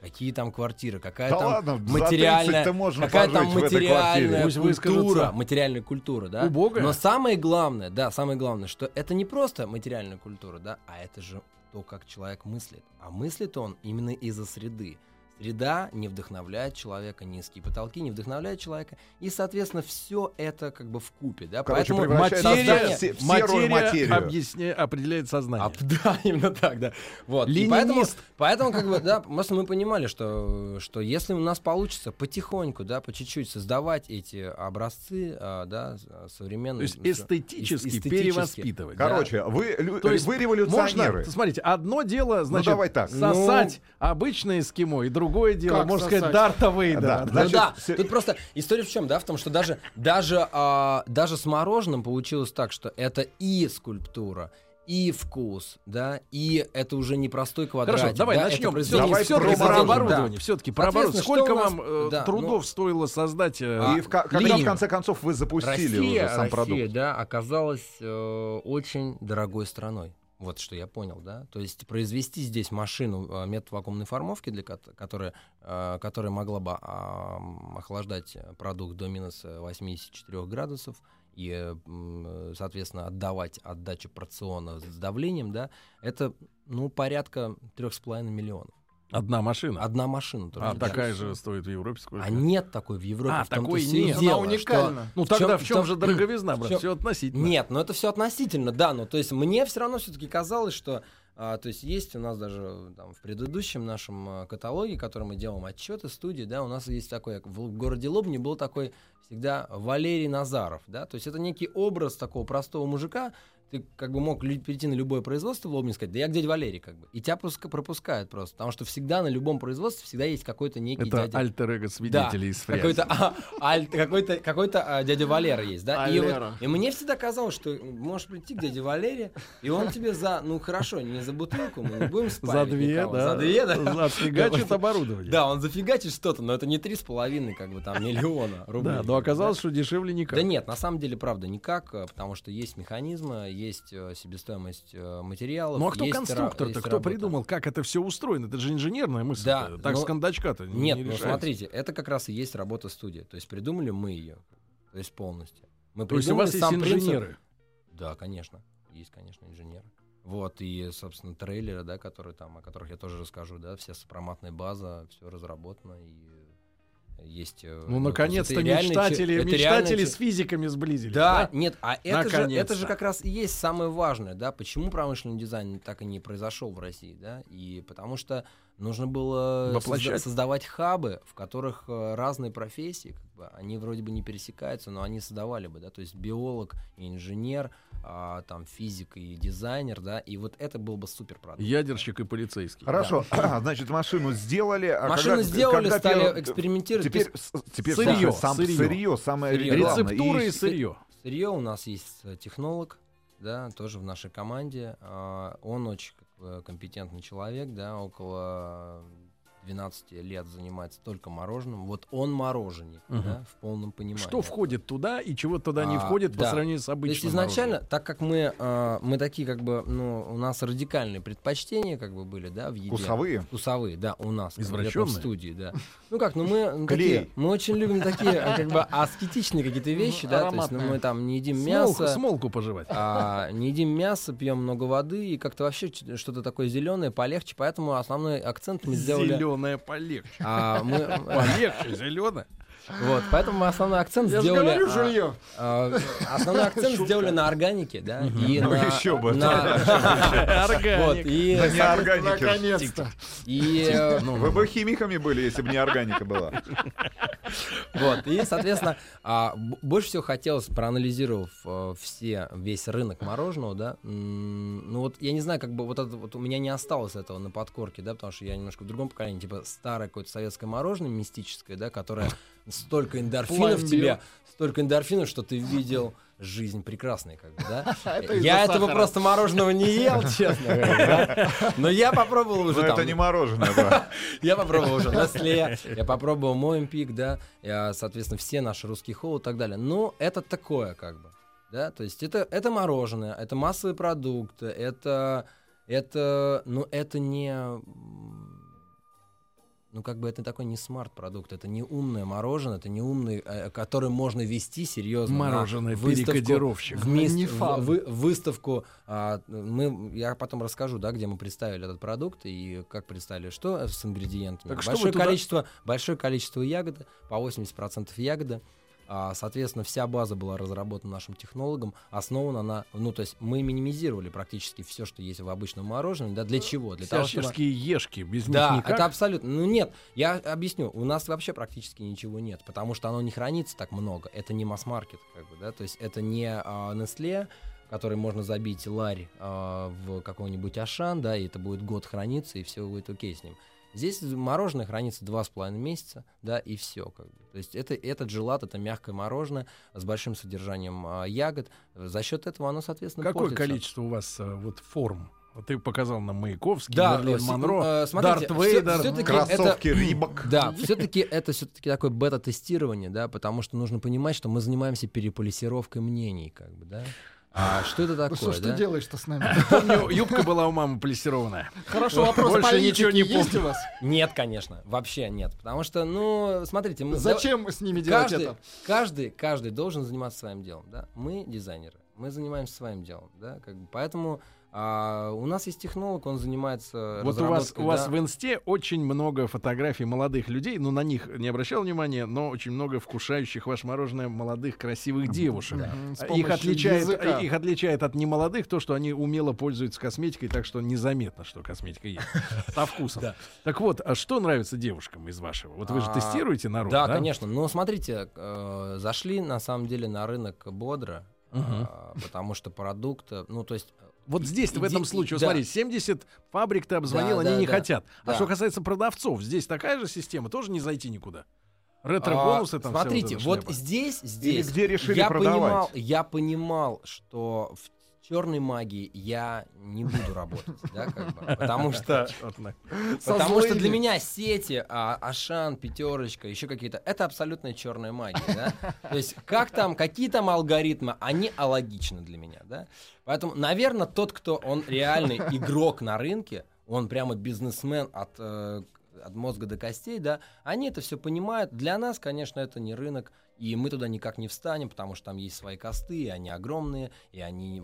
[SPEAKER 2] Какие там квартиры, какая
[SPEAKER 4] Да
[SPEAKER 2] там
[SPEAKER 4] ладно,
[SPEAKER 2] материальная,
[SPEAKER 4] 30-то можно
[SPEAKER 2] какая там
[SPEAKER 4] пожить в этой
[SPEAKER 2] материальная культура, материальная культура, да?
[SPEAKER 1] Убогая?
[SPEAKER 2] Но самое главное, да, самое главное, что это не просто материальная культура, да, а это же то, как человек мыслит. А мыслит он именно из-за среды. Среда не вдохновляет человека, низкие потолки не вдохновляют человека, и, соответственно, все это как бы в купе, да.
[SPEAKER 4] Короче,
[SPEAKER 2] Поэтому
[SPEAKER 4] превращается
[SPEAKER 2] создание-
[SPEAKER 4] в се- в серую материю.
[SPEAKER 1] объясня- определяет сознание.
[SPEAKER 2] а, да, именно так, да. Вот. И поэтому, поэтому, как бы, да, просто мы понимали, что, что если у нас получится потихоньку, да, по чуть-чуть создавать эти образцы, а, да, современные.
[SPEAKER 1] То есть эстетически,
[SPEAKER 2] эстетически.
[SPEAKER 1] перевоспитывать.
[SPEAKER 2] Да.
[SPEAKER 4] Короче, вы, лю-
[SPEAKER 1] То есть
[SPEAKER 4] вы революционеры.
[SPEAKER 1] Можно, смотрите, одно дело, значит,
[SPEAKER 4] давай так.
[SPEAKER 1] сосать обычное эскимо, и другое дело,
[SPEAKER 3] Как
[SPEAKER 1] можно сказать? Дарта Вейдера.
[SPEAKER 4] Да,
[SPEAKER 2] Ну
[SPEAKER 4] Значит,
[SPEAKER 2] да,
[SPEAKER 4] се-
[SPEAKER 2] тут просто история в чем, да, в том, что даже, даже, а, даже с мороженым получилось так, что это и скульптура, и вкус, да, и это уже не простой квадратик.
[SPEAKER 1] Хорошо, давай
[SPEAKER 2] да,
[SPEAKER 1] начнем.
[SPEAKER 4] Давай
[SPEAKER 1] Все-таки
[SPEAKER 4] про
[SPEAKER 1] оборудование. Все-таки про оборудование. Сколько
[SPEAKER 2] нас-
[SPEAKER 1] вам э,
[SPEAKER 2] да,
[SPEAKER 1] трудов
[SPEAKER 2] ну-
[SPEAKER 1] стоило создать э,
[SPEAKER 4] И в когда,
[SPEAKER 1] линию?
[SPEAKER 4] в конце концов, вы запустили
[SPEAKER 2] Россия,
[SPEAKER 4] уже сам
[SPEAKER 2] Россия,
[SPEAKER 4] продукт?
[SPEAKER 2] да, оказалась э, очень дорогой страной. Вот что я понял, да. То есть произвести здесь машину э, метод вакуумной формовки, для кот- которая, э, которая могла бы а, охлаждать продукт до минус э, 84 градусов и, соответственно, отдавать отдачу порциона с давлением, да, это, ну, порядка 3,5 миллионов.
[SPEAKER 1] Одна машина.
[SPEAKER 2] Одна машина. только,
[SPEAKER 1] А
[SPEAKER 2] да.
[SPEAKER 1] такая же стоит в Европе сколько?
[SPEAKER 2] А нет такой в Европе.
[SPEAKER 1] А,
[SPEAKER 2] в
[SPEAKER 1] такой
[SPEAKER 2] и
[SPEAKER 1] нет.
[SPEAKER 2] дело,
[SPEAKER 3] Она
[SPEAKER 2] что-
[SPEAKER 3] уникальна.
[SPEAKER 1] Ну
[SPEAKER 2] в
[SPEAKER 1] тогда
[SPEAKER 2] чём-
[SPEAKER 1] в чем
[SPEAKER 2] в
[SPEAKER 1] же дороговизна, брат?
[SPEAKER 2] чём-
[SPEAKER 1] Все относительно.
[SPEAKER 2] Нет, но это все относительно, да. Ну, то есть мне все равно все-таки казалось, что а, то есть есть у нас даже там, в предыдущем нашем а, каталоге, который мы делаем отчеты студии, да, у нас есть такой, в городе Лобни был такой всегда Валерий Назаров, да, то есть это некий образ такого простого мужика, ты как бы мог перейти на любое производство в Лобни и сказать, да я к дяде Валерий, как бы, и тебя просто пропускают просто, потому что всегда на любом производстве всегда есть какой-то некий
[SPEAKER 1] Это
[SPEAKER 2] дядя...
[SPEAKER 1] альтер-эго свидетелей из фрязи.
[SPEAKER 2] Какой-то, а, аль- какой-то, какой-то а, дядя Валера есть, да? И, вот- и мне всегда казалось, что можешь прийти к дяде Валере, и он тебе за, ну хорошо, не за бутылку, мы не будем спать.
[SPEAKER 1] За две, да.
[SPEAKER 2] За две, да.
[SPEAKER 1] За- Отфигачит оборудование.
[SPEAKER 2] Да, он зафигачит что-то, но это не три с половиной, как бы там, миллиона рублей.
[SPEAKER 1] Да, но оказалось, что дешевле никак.
[SPEAKER 2] Да нет, на самом деле, правда, никак, э, потому что есть механизмы, есть э, себестоимость э, материалов.
[SPEAKER 1] Ну а кто конструктор-то? Кто
[SPEAKER 2] работа.
[SPEAKER 1] придумал, как это все устроено? Это же инженерная мысль.
[SPEAKER 2] Да,
[SPEAKER 1] Так
[SPEAKER 2] но-
[SPEAKER 1] с кондачка-то не-
[SPEAKER 2] Нет,
[SPEAKER 1] не
[SPEAKER 2] ну смотрите, это как раз и есть работа студии. То есть придумали мы ее, то есть полностью. Мы
[SPEAKER 1] То есть у вас есть
[SPEAKER 2] придумали сам принцип.
[SPEAKER 1] инженеры.
[SPEAKER 2] Да, конечно, есть, конечно, инженеры. Вот, и, собственно, трейлеры, да, которые там, о которых я тоже расскажу, да, вся сопроматная база, все разработано, и есть. э,
[SPEAKER 1] Ну,
[SPEAKER 2] есть
[SPEAKER 1] наконец-то
[SPEAKER 2] реальный
[SPEAKER 1] мечтатели,
[SPEAKER 2] реальный
[SPEAKER 1] мечтатели
[SPEAKER 2] че-
[SPEAKER 1] с физиками сблизились.
[SPEAKER 2] Да, нет, а это же, это же как раз и есть самое важное, да, почему промышленный дизайн так и не произошел в России, да, и потому что нужно было
[SPEAKER 1] Воплощать.
[SPEAKER 2] созда- создавать хабы, в которых э, разные профессии, как бы, они вроде бы не пересекаются, но они создавали бы, да, то есть биолог, и инженер, а, там физик и дизайнер, да, и вот это был бы супер продукт.
[SPEAKER 1] Ядерщик и полицейский.
[SPEAKER 4] Хорошо, значит, машину сделали. а
[SPEAKER 2] Машину
[SPEAKER 4] когда-
[SPEAKER 2] сделали,
[SPEAKER 4] когда
[SPEAKER 2] стали
[SPEAKER 4] первый-
[SPEAKER 2] экспериментировать.
[SPEAKER 4] Теперь, теперь
[SPEAKER 1] Сырье,
[SPEAKER 4] сам
[SPEAKER 1] сырье.
[SPEAKER 4] сырье, самое
[SPEAKER 2] Сырье,
[SPEAKER 4] главное.
[SPEAKER 1] Рецептура и
[SPEAKER 4] И-
[SPEAKER 1] сырье.
[SPEAKER 2] Сырье у нас есть э, технолог, да, тоже в нашей команде. А, Он очень компетентный человек, да, около 12 лет занимается только мороженым. Вот он мороженник,
[SPEAKER 1] Мгм.
[SPEAKER 2] да, в полном понимании.
[SPEAKER 1] Что входит туда и чего туда не
[SPEAKER 2] А,
[SPEAKER 1] входит по
[SPEAKER 2] да.
[SPEAKER 1] сравнению с
[SPEAKER 2] То
[SPEAKER 1] обычным
[SPEAKER 2] есть изначально, так как мы, а, мы такие как бы, ну, у нас радикальные предпочтения как бы были, да, в еде.
[SPEAKER 4] Вкусовые?
[SPEAKER 2] Вкусовые, да, у нас. конкретно В
[SPEAKER 1] Извращенные?
[SPEAKER 2] студии, да. Ну как, ну мы ну,
[SPEAKER 4] Клей.
[SPEAKER 2] такие, мы очень любим такие, а, как бы, аскетичные какие-то вещи, да, то есть ну, мы там не едим
[SPEAKER 1] Смолку,
[SPEAKER 2] мясо,
[SPEAKER 1] смолку пожевать.
[SPEAKER 2] а, не едим мясо, пьем много воды и как-то вообще что-то такое зеленое, полегче. Поэтому основной акцент мы сделали.
[SPEAKER 1] Зеленое полегче.
[SPEAKER 2] а, мы,
[SPEAKER 1] Полегче, зеленое.
[SPEAKER 2] Вот, поэтому мы основной акцент
[SPEAKER 3] Я
[SPEAKER 2] сделали.
[SPEAKER 3] говорю,
[SPEAKER 2] а,
[SPEAKER 3] жилье.
[SPEAKER 2] а, основной акцент сделали на органике, да, и
[SPEAKER 4] Ну,
[SPEAKER 2] на,
[SPEAKER 4] еще бы.
[SPEAKER 2] на- вот, и,
[SPEAKER 4] Да не органики.
[SPEAKER 3] Наконец-то.
[SPEAKER 2] и, э,
[SPEAKER 4] Вы бы химиками были, если бы не органика была.
[SPEAKER 2] Вот, и, соответственно, а, больше всего хотелось, проанализировав э, все, весь рынок мороженого, да, м, ну вот я не знаю, как бы вот, это, вот у меня не осталось этого на подкорке, да, потому что я немножко в другом поколении, типа старое какое-то советское мороженое мистическое, да, которое столько эндорфинов в
[SPEAKER 3] Пломбир.
[SPEAKER 2] тебе, столько эндорфинов, что ты видел жизнь прекрасной, как бы, да.
[SPEAKER 3] Это
[SPEAKER 2] Я этого
[SPEAKER 3] сахара.
[SPEAKER 2] просто мороженого не ел, честно говоря, да. Но я попробовал уже
[SPEAKER 4] Но
[SPEAKER 2] там...
[SPEAKER 4] это не мороженое, да.
[SPEAKER 2] Я попробовал уже Nestle, я попробовал Моемпик, да, я, соответственно, все наши русские холод и так далее. Но это такое, как бы, да, то есть это, это мороженое, это массовый продукт, это, это, ну, это не, ну, как бы это такой не смарт-продукт, это не умное мороженое, это не умный, э, который можно вести серьезно.
[SPEAKER 1] Мороженое
[SPEAKER 2] выставку,
[SPEAKER 1] перекодировщик.
[SPEAKER 2] в, мис-
[SPEAKER 3] Не фан.
[SPEAKER 2] вы- выставку. а, мы, я потом расскажу, да, где мы представили этот продукт и как представили, что с ингредиентами.
[SPEAKER 1] Так что
[SPEAKER 2] большое,
[SPEAKER 1] туда-
[SPEAKER 2] количество, большое количество ягоды, по 80% ягоды. А, соответственно, вся база была разработана нашим технологом, основана на, ну, то есть мы минимизировали практически все, что есть в обычном мороженом, да, для чего? Для того, чтобы...
[SPEAKER 1] Ешки, без
[SPEAKER 2] Да,
[SPEAKER 1] них никак.
[SPEAKER 2] это абсолютно. Ну нет, я объясню. У нас вообще практически ничего нет, потому что оно не хранится так много. Это не масс-маркет, как бы, да. То есть это не а, Nestle, который можно забить ларь а, в какой-нибудь Ашан, да, и это будет год храниться, и все будет окей с ним. Здесь мороженое хранится два с половиной месяца, да, и все. Как бы. То есть это, этот желат, это мягкое мороженое с большим содержанием а, ягод. За счет этого оно, соответственно,
[SPEAKER 1] Какое
[SPEAKER 2] портится.
[SPEAKER 1] количество у вас э, вот форм? Вот ты показал нам Маяковский,
[SPEAKER 2] Да,
[SPEAKER 1] Мерлин
[SPEAKER 2] э,
[SPEAKER 1] Монро,
[SPEAKER 2] э, смотрите,
[SPEAKER 1] Дарт Вейдер.
[SPEAKER 2] всё-таки
[SPEAKER 4] Кроссовки
[SPEAKER 2] это-
[SPEAKER 4] Рибок.
[SPEAKER 2] Да, все-таки это все-таки такое бета-тестирование, да, потому что нужно понимать, что мы занимаемся переполисировкой мнений, как бы, да. А что это
[SPEAKER 3] Ну
[SPEAKER 2] такое,
[SPEAKER 3] что ж ты
[SPEAKER 2] да?
[SPEAKER 3] делаешь-то с нами?
[SPEAKER 1] Помню, юбка была у мамы полисированная.
[SPEAKER 3] Хорошо, вопрос
[SPEAKER 1] Больше ничего не
[SPEAKER 3] есть
[SPEAKER 1] помню.
[SPEAKER 3] у вас?
[SPEAKER 2] Нет, конечно, вообще нет, потому что, ну, смотрите, мы
[SPEAKER 3] Зачем с ними делать
[SPEAKER 2] каждый,
[SPEAKER 3] это?
[SPEAKER 2] каждый, каждый должен заниматься своим делом, да. Мы дизайнеры, мы занимаемся своим делом, да, как бы, поэтому а, у нас есть технолог, он занимается
[SPEAKER 1] Вот у вас,
[SPEAKER 2] разработкой,
[SPEAKER 1] у вас
[SPEAKER 2] да.
[SPEAKER 1] в инсте очень много фотографий молодых людей, ну на них не обращал внимания, но очень много вкушающих ваше мороженое молодых красивых девушек.
[SPEAKER 2] Да.
[SPEAKER 3] С
[SPEAKER 1] Их отличает,
[SPEAKER 3] языка.
[SPEAKER 1] их отличает от немолодых то, что они умело пользуются косметикой, так что незаметно, что косметика есть. Со вкусом.
[SPEAKER 2] Да.
[SPEAKER 1] Так вот, а что нравится девушкам из вашего? Вот вы же
[SPEAKER 2] А,
[SPEAKER 1] тестируете народ,
[SPEAKER 2] Да,
[SPEAKER 1] да?
[SPEAKER 2] конечно. Но смотрите, э, зашли на самом деле на рынок бодро, а, потому что продукт, э, ну то есть
[SPEAKER 1] Вот здесь в
[SPEAKER 2] Иди-
[SPEAKER 1] этом случае,
[SPEAKER 2] да.
[SPEAKER 1] смотри, 70 фабрик ты обзвонил,
[SPEAKER 2] Да,
[SPEAKER 1] они
[SPEAKER 2] да,
[SPEAKER 1] не
[SPEAKER 2] да.
[SPEAKER 1] хотят. А
[SPEAKER 2] Да.
[SPEAKER 1] что касается продавцов, здесь такая же система, тоже не зайти никуда. Ретро-бонусы
[SPEAKER 2] а,
[SPEAKER 1] там
[SPEAKER 2] Смотрите,
[SPEAKER 1] вот
[SPEAKER 2] вот,
[SPEAKER 1] шляпа.
[SPEAKER 2] здесь,
[SPEAKER 4] Или
[SPEAKER 2] здесь
[SPEAKER 4] где решили
[SPEAKER 2] я
[SPEAKER 4] продавать.
[SPEAKER 2] понимал, я понимал, что в черной магии я не буду работать, да, как бы, потому что Потому что для меня сети, а, Ашан, пятерочка, еще какие-то, это абсолютная черная магия, да. То есть как там, какие там алгоритмы, они алогичны для меня, да. Поэтому, наверное, тот, кто он реальный игрок на рынке, он прямо бизнесмен от э, от мозга до костей, да, они это все понимают. Для нас, конечно, это не рынок, и мы туда никак не встанем, потому что там есть свои косты, и они огромные, и они...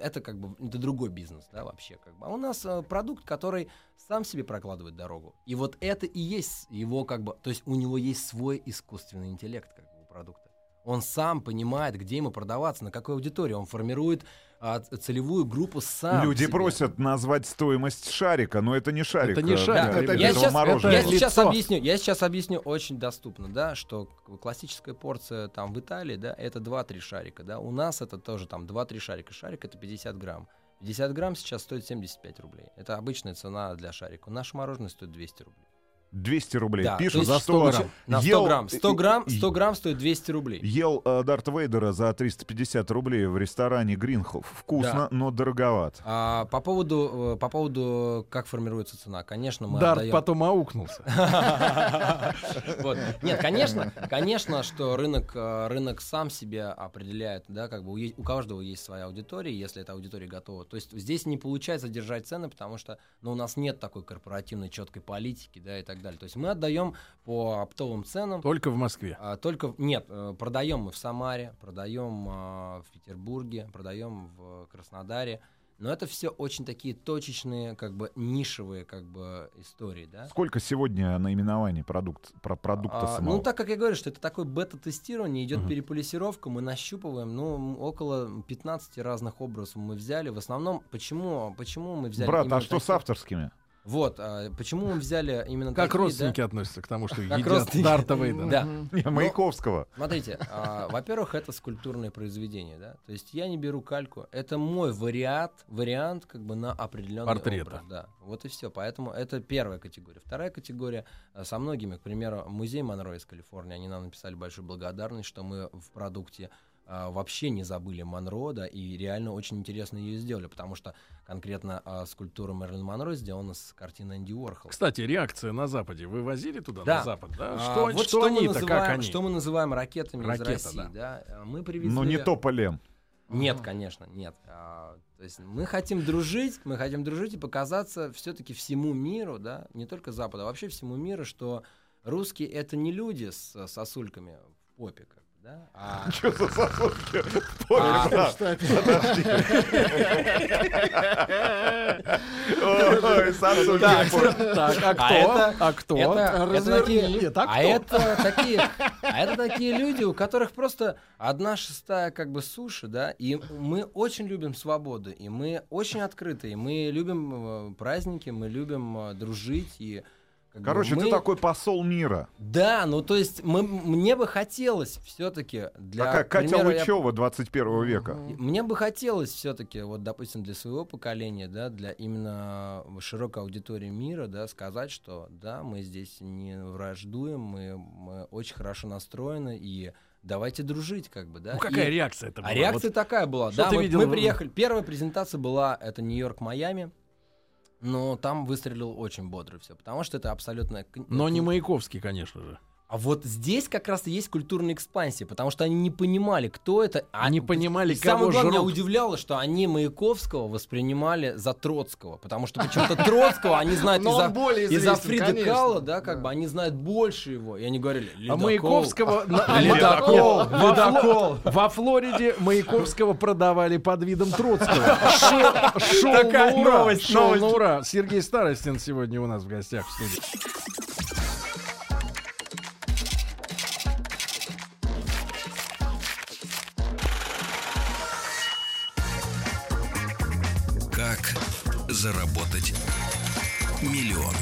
[SPEAKER 2] Это как бы... Это другой бизнес, да, вообще. Как бы. А у нас э, продукт, который сам себе прокладывает дорогу. И вот это и есть его как бы... То есть у него есть свой искусственный интеллект как бы у продукта. Он сам понимает, где ему продаваться, на какой аудитории. Он формирует а, целевую группу сам.
[SPEAKER 4] Люди
[SPEAKER 2] себе.
[SPEAKER 4] просят назвать стоимость шарика, но это не шарик.
[SPEAKER 1] Это не
[SPEAKER 4] э,
[SPEAKER 1] шарик,
[SPEAKER 4] для
[SPEAKER 1] это
[SPEAKER 2] я сейчас,
[SPEAKER 4] мороженого.
[SPEAKER 2] я
[SPEAKER 1] Это
[SPEAKER 2] сейчас объясню, я сейчас объясню очень доступно, да, что классическая порция там в Италии, да, это 2-3 шарика, да, у нас это тоже там 2-3 шарика, шарик это 50 грамм. 50 грамм сейчас стоит 75 рублей. Это обычная цена для шарика. Наше мороженое стоит 200 рублей.
[SPEAKER 4] 200 рублей.
[SPEAKER 2] Да,
[SPEAKER 4] Пишут,
[SPEAKER 1] за 100
[SPEAKER 4] что
[SPEAKER 1] грамм.
[SPEAKER 2] На 100
[SPEAKER 4] ел-
[SPEAKER 2] грамм. 100 грамм,
[SPEAKER 4] и-
[SPEAKER 2] 100 грамм стоит 200 рублей.
[SPEAKER 4] Ел э, Дарта Вейдера за 350 рублей в ресторане Гринхолл. Вкусно, но дороговат.
[SPEAKER 2] А, по поводу, э, по поводу, как формируется цена, конечно, мы
[SPEAKER 1] Дарт
[SPEAKER 2] отдаем-
[SPEAKER 1] потом аукнулся.
[SPEAKER 2] Нет, конечно, конечно, что рынок, э, рынок сам себе определяет, да, как бы у каждого есть своя аудитория, если эта аудитория готова. То есть здесь не получается держать цены, потому что, ну, у нас нет такой корпоративной четкой политики, да, и так далее. То есть мы отдаем по оптовым ценам.
[SPEAKER 1] Только в Москве.
[SPEAKER 2] а, только нет, э, продаем мы в Самаре, продаем а, в Петербурге, продаем в Краснодаре. Но это все очень такие точечные, как бы нишевые, как бы истории, да.
[SPEAKER 4] Сколько сегодня наименований продукт, про продукта
[SPEAKER 2] А,
[SPEAKER 4] самого?
[SPEAKER 2] ну, так как я говорю, что это такое бета-тестирование, идет
[SPEAKER 1] Мгм.
[SPEAKER 2] переполисировка, мы нащупываем, ну, около 15 разных образов мы взяли. В основном, почему, почему мы взяли
[SPEAKER 4] Брат, а что с
[SPEAKER 2] такие-
[SPEAKER 4] авторскими?
[SPEAKER 2] Вот, а, почему мы взяли именно
[SPEAKER 1] Как
[SPEAKER 2] такие,
[SPEAKER 1] родственники относятся к тому, что
[SPEAKER 2] Как
[SPEAKER 1] едят
[SPEAKER 2] родственники.
[SPEAKER 1] Дарта
[SPEAKER 2] Да? Да.
[SPEAKER 4] Маяковского.
[SPEAKER 2] Смотрите, а, во-первых, это скульптурное произведение, да, то есть я не беру кальку, это мой вариант, вариант как бы на определенный
[SPEAKER 1] Портрета.
[SPEAKER 2] образ, да, вот и все, поэтому это первая категория. Вторая категория а, со многими, к примеру, музей Монро из Калифорнии, они нам написали большую благодарность, что мы в продукте а, вообще не забыли Монро, да, и реально очень интересно ее сделали, потому что конкретно а, скульптура Мерлин Монро сделана с картины Энди Уорхола.
[SPEAKER 1] Кстати, реакция на Западе. Вы возили туда,
[SPEAKER 2] Да.
[SPEAKER 1] на Запад? Да?
[SPEAKER 2] А,
[SPEAKER 1] Что,
[SPEAKER 2] вот
[SPEAKER 1] что
[SPEAKER 2] мы
[SPEAKER 1] они-то,
[SPEAKER 2] называем,
[SPEAKER 1] как они?
[SPEAKER 2] Что мы называем ракетами
[SPEAKER 1] Ракета,
[SPEAKER 2] из России,
[SPEAKER 1] да.
[SPEAKER 2] да. А Мы привезли...
[SPEAKER 4] Но не тополем.
[SPEAKER 2] Нет, конечно, нет. А, то есть мы хотим дружить, мы хотим дружить и показаться все-таки всему миру, да, не только Западу, а вообще всему миру, что русские это не люди с сосульками в попе, как да, а
[SPEAKER 4] Что за сосудки?
[SPEAKER 2] А?
[SPEAKER 4] Ой, сосудки.
[SPEAKER 1] Так, так, а кто?
[SPEAKER 2] А это-
[SPEAKER 1] кто?
[SPEAKER 2] Такие,
[SPEAKER 1] а
[SPEAKER 2] а,
[SPEAKER 1] кто?
[SPEAKER 2] это такие, а это такие люди, у которых просто одна шестая как бы суши, да, и мы очень любим свободу, и мы очень открыты, и мы любим э, праздники, мы любим э, дружить и
[SPEAKER 4] Короче,
[SPEAKER 2] мы-
[SPEAKER 4] ты такой посол мира.
[SPEAKER 2] Да, ну то есть мы, мне бы хотелось все-таки для
[SPEAKER 4] Такая Катя
[SPEAKER 2] примера, я-
[SPEAKER 4] Лычева 21 века.
[SPEAKER 2] мне бы хотелось все-таки, вот, допустим, для своего поколения, да, для именно широкой аудитории мира, да, сказать, что да, мы здесь не враждуем, мы, мы очень хорошо настроены и давайте дружить, как бы, да.
[SPEAKER 1] Ну, какая
[SPEAKER 2] И-
[SPEAKER 1] реакция это была?
[SPEAKER 2] А реакция такая была,
[SPEAKER 1] что
[SPEAKER 2] да,
[SPEAKER 1] ты
[SPEAKER 2] мы,
[SPEAKER 1] видел
[SPEAKER 2] мы приехали, первая презентация была, это Нью-Йорк, Майами, но там выстрелил очень бодро все, потому что это абсолютно...
[SPEAKER 1] Но не Маяковский, конечно же.
[SPEAKER 2] А вот здесь как раз и есть культурная экспансия, потому что они не понимали, кто это. А
[SPEAKER 1] Не понимали,
[SPEAKER 2] и самое
[SPEAKER 1] кого
[SPEAKER 2] главное, меня
[SPEAKER 1] жрут.
[SPEAKER 2] удивляло, что они Маяковского воспринимали за Троцкого, потому что почему-то Троцкого они знают из-за из-за Фриды да, как
[SPEAKER 3] Да.
[SPEAKER 2] бы они знают больше его. И они говорили,
[SPEAKER 1] А. Маяковского... на-
[SPEAKER 2] Ледокол,
[SPEAKER 1] Во Фло-
[SPEAKER 2] ледокол.
[SPEAKER 1] Во Флориде Маяковского продавали под видом Троцкого. Шел, на ура. шел на ура. Сергей Старостин сегодня у нас в гостях в студии.
[SPEAKER 5] Заработать миллион?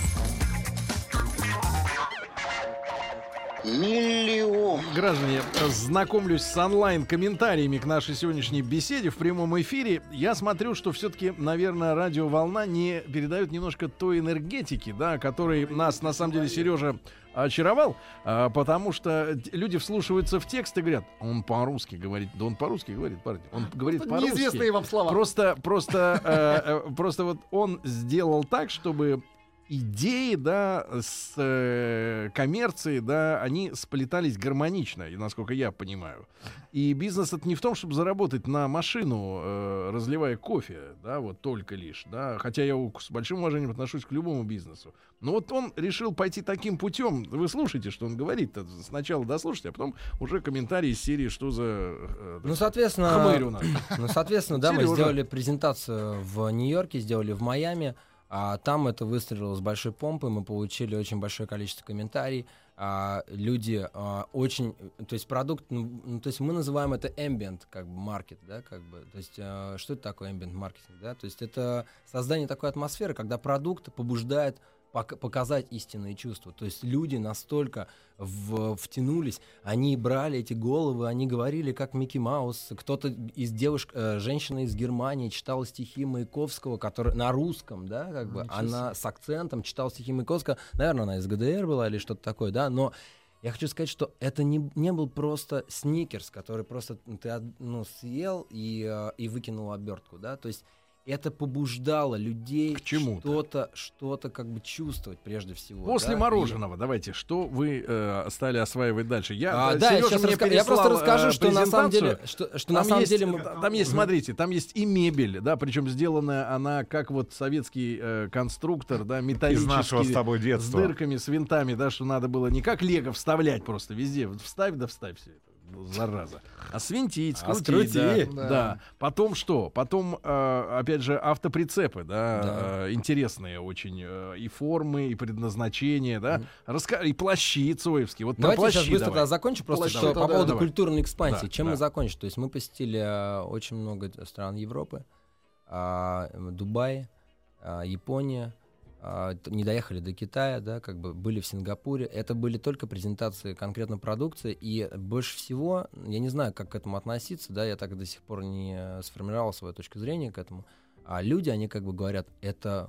[SPEAKER 1] Граждане, знакомлюсь с онлайн-комментариями к нашей сегодняшней беседе в прямом эфире. Я смотрю, что все-таки, наверное, радиоволна не передает немножко той энергетики, да, которой нас, на самом деле, Сережа очаровал, а, потому что люди вслушиваются в текст и говорят, он по-русски говорит. Да он по-русски говорит, парень. Он говорит по-русски.
[SPEAKER 3] Неизвестные вам слова.
[SPEAKER 1] Просто, просто, э, э, просто вот он сделал так, чтобы идеи, да, с э, коммерцией, да, они сплетались гармонично, и насколько я понимаю. И бизнес это не в том, чтобы заработать на машину, э, разливая кофе, да, вот только лишь, да, хотя я с большим уважением отношусь к любому бизнесу. Но вот он решил пойти таким путем. Вы слушайте, что он говорит. Сначала дослушайте, а потом уже комментарии из серии, что за э,
[SPEAKER 2] Ну, соответственно,
[SPEAKER 1] хмырь у нас.
[SPEAKER 2] Ну, соответственно, да, мы сделали презентацию в Нью-Йорке, сделали в Майами, а там это выстрелило с большой помпой, мы получили очень большое количество комментариев, а, люди а, очень, то есть продукт, ну, ну, то есть мы называем это ambient, как бы, маркет, да, как бы, то есть а, что это такое ambient маркетинг, да, то есть это создание такой атмосферы, когда продукт побуждает показать истинные чувства. То есть люди настолько в- втянулись, они брали эти головы, они говорили как Микки Маус. Кто-то из девушек, э, женщина из Германии читала стихи Маяковского, который на русском, да, как бы,
[SPEAKER 3] Ничего
[SPEAKER 2] она с акцентом читала стихи Маяковского. Наверное, она из ГДР была или что-то такое, да, но я хочу сказать, что это не, не был просто сникерс, который просто ты од- ну, съел и, э, и выкинул обертку, да, то есть это побуждало людей
[SPEAKER 1] К
[SPEAKER 2] что-то, что-то как бы чувствовать прежде всего.
[SPEAKER 1] После
[SPEAKER 2] да, и-
[SPEAKER 1] мороженого, давайте, что вы э, стали осваивать дальше? Я,
[SPEAKER 2] А,
[SPEAKER 1] э,
[SPEAKER 2] да, я, сейчас
[SPEAKER 1] мне
[SPEAKER 2] раска- я просто
[SPEAKER 1] переслал,
[SPEAKER 2] расскажу,
[SPEAKER 1] э,
[SPEAKER 2] что на самом деле, что, что на
[SPEAKER 1] Там
[SPEAKER 2] самом
[SPEAKER 1] есть,
[SPEAKER 2] деле мы...
[SPEAKER 1] э, там есть, смотрите, там есть и мебель, да, причем сделанная она как вот советский э, конструктор, да,
[SPEAKER 4] Из
[SPEAKER 1] металлический.
[SPEAKER 4] нашего с тобой
[SPEAKER 1] с
[SPEAKER 4] детства.
[SPEAKER 1] дырками, с винтами, да, что надо было не как лего вставлять просто везде. Вставь да вставь все это. Ну, Зараза. А свинтить,
[SPEAKER 2] А
[SPEAKER 1] скрутить, да,
[SPEAKER 2] скрути.
[SPEAKER 1] да.
[SPEAKER 3] Да.
[SPEAKER 1] Потом что? Потом, э, опять же, автоприцепы, да,
[SPEAKER 2] Да.
[SPEAKER 1] э, интересные очень э, и формы, и предназначения, да. Раска- И плащи цоевские. Вот
[SPEAKER 2] Давайте
[SPEAKER 1] плащи
[SPEAKER 2] сейчас быстро
[SPEAKER 1] давай.
[SPEAKER 2] закончу, просто
[SPEAKER 1] Плащи,
[SPEAKER 2] что
[SPEAKER 1] да,
[SPEAKER 2] по
[SPEAKER 1] да,
[SPEAKER 2] поводу
[SPEAKER 1] давай.
[SPEAKER 2] культурной экспансии.
[SPEAKER 1] Да,
[SPEAKER 2] Чем
[SPEAKER 1] да.
[SPEAKER 2] мы закончили? То есть мы посетили э, очень много стран Европы, а, Дубай, а, Япония, а, не доехали до Китая, да, как бы были в Сингапуре. Это были только презентации конкретно продукции, и больше всего, я не знаю, как к этому относиться, да, я так до сих пор не сформировал свою точку зрения к этому. А люди, они как бы говорят, это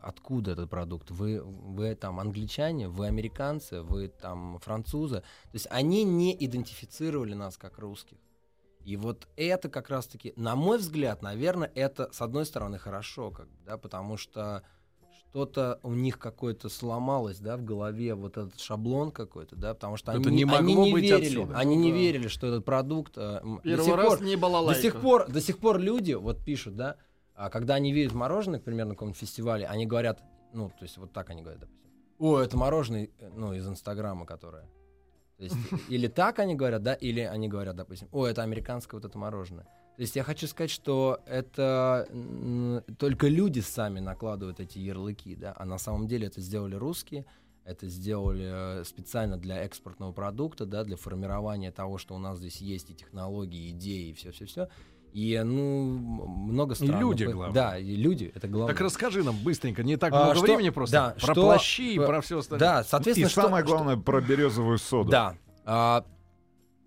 [SPEAKER 2] откуда этот продукт? Вы, вы там англичане, вы американцы, вы там французы. То есть они не идентифицировали нас как русских. И вот это как раз-таки, на мой взгляд, наверное, это с одной стороны хорошо, как да, потому что что-то у них какое-то сломалось, да, в голове, вот этот шаблон какой-то, да, потому что
[SPEAKER 1] Это
[SPEAKER 2] они,
[SPEAKER 1] не
[SPEAKER 2] не, они не
[SPEAKER 1] быть
[SPEAKER 2] верили,
[SPEAKER 1] отсюда.
[SPEAKER 2] они
[SPEAKER 3] Ну
[SPEAKER 2] не
[SPEAKER 3] да.
[SPEAKER 2] верили, что этот продукт э, до
[SPEAKER 3] Первый
[SPEAKER 2] сих
[SPEAKER 3] раз
[SPEAKER 2] пор-
[SPEAKER 3] не
[SPEAKER 2] до
[SPEAKER 3] балалайка.
[SPEAKER 2] сих пор, до сих пор люди вот пишут, да, а когда они видят мороженое, к примеру, на каком-нибудь фестивале, они говорят, ну, то есть вот так они говорят, допустим, о, это мороженое, э, ну, из Инстаграма, которое. То есть, или так они говорят, да, или они говорят, допустим, о, это американское вот это мороженое. То есть я хочу сказать, что это только люди сами накладывают эти ярлыки, да, а на самом деле это сделали русские, это сделали э, специально для экспортного продукта, да, для формирования того, что у нас здесь есть и технологии, и идеи, и все-все-все. И, ну, м- много стран.
[SPEAKER 1] люди,
[SPEAKER 2] ну, по-
[SPEAKER 1] главное.
[SPEAKER 2] Да, и люди, это главное.
[SPEAKER 1] Так расскажи нам быстренько, не так
[SPEAKER 2] А,
[SPEAKER 1] много
[SPEAKER 2] что-
[SPEAKER 1] времени просто.
[SPEAKER 2] да,
[SPEAKER 1] про
[SPEAKER 2] что-
[SPEAKER 1] плащи и
[SPEAKER 2] э,
[SPEAKER 1] про все остальное.
[SPEAKER 2] Да,
[SPEAKER 4] И
[SPEAKER 2] соответственно, что-
[SPEAKER 4] самое
[SPEAKER 2] что-
[SPEAKER 4] главное про березовую соду.
[SPEAKER 2] да. А,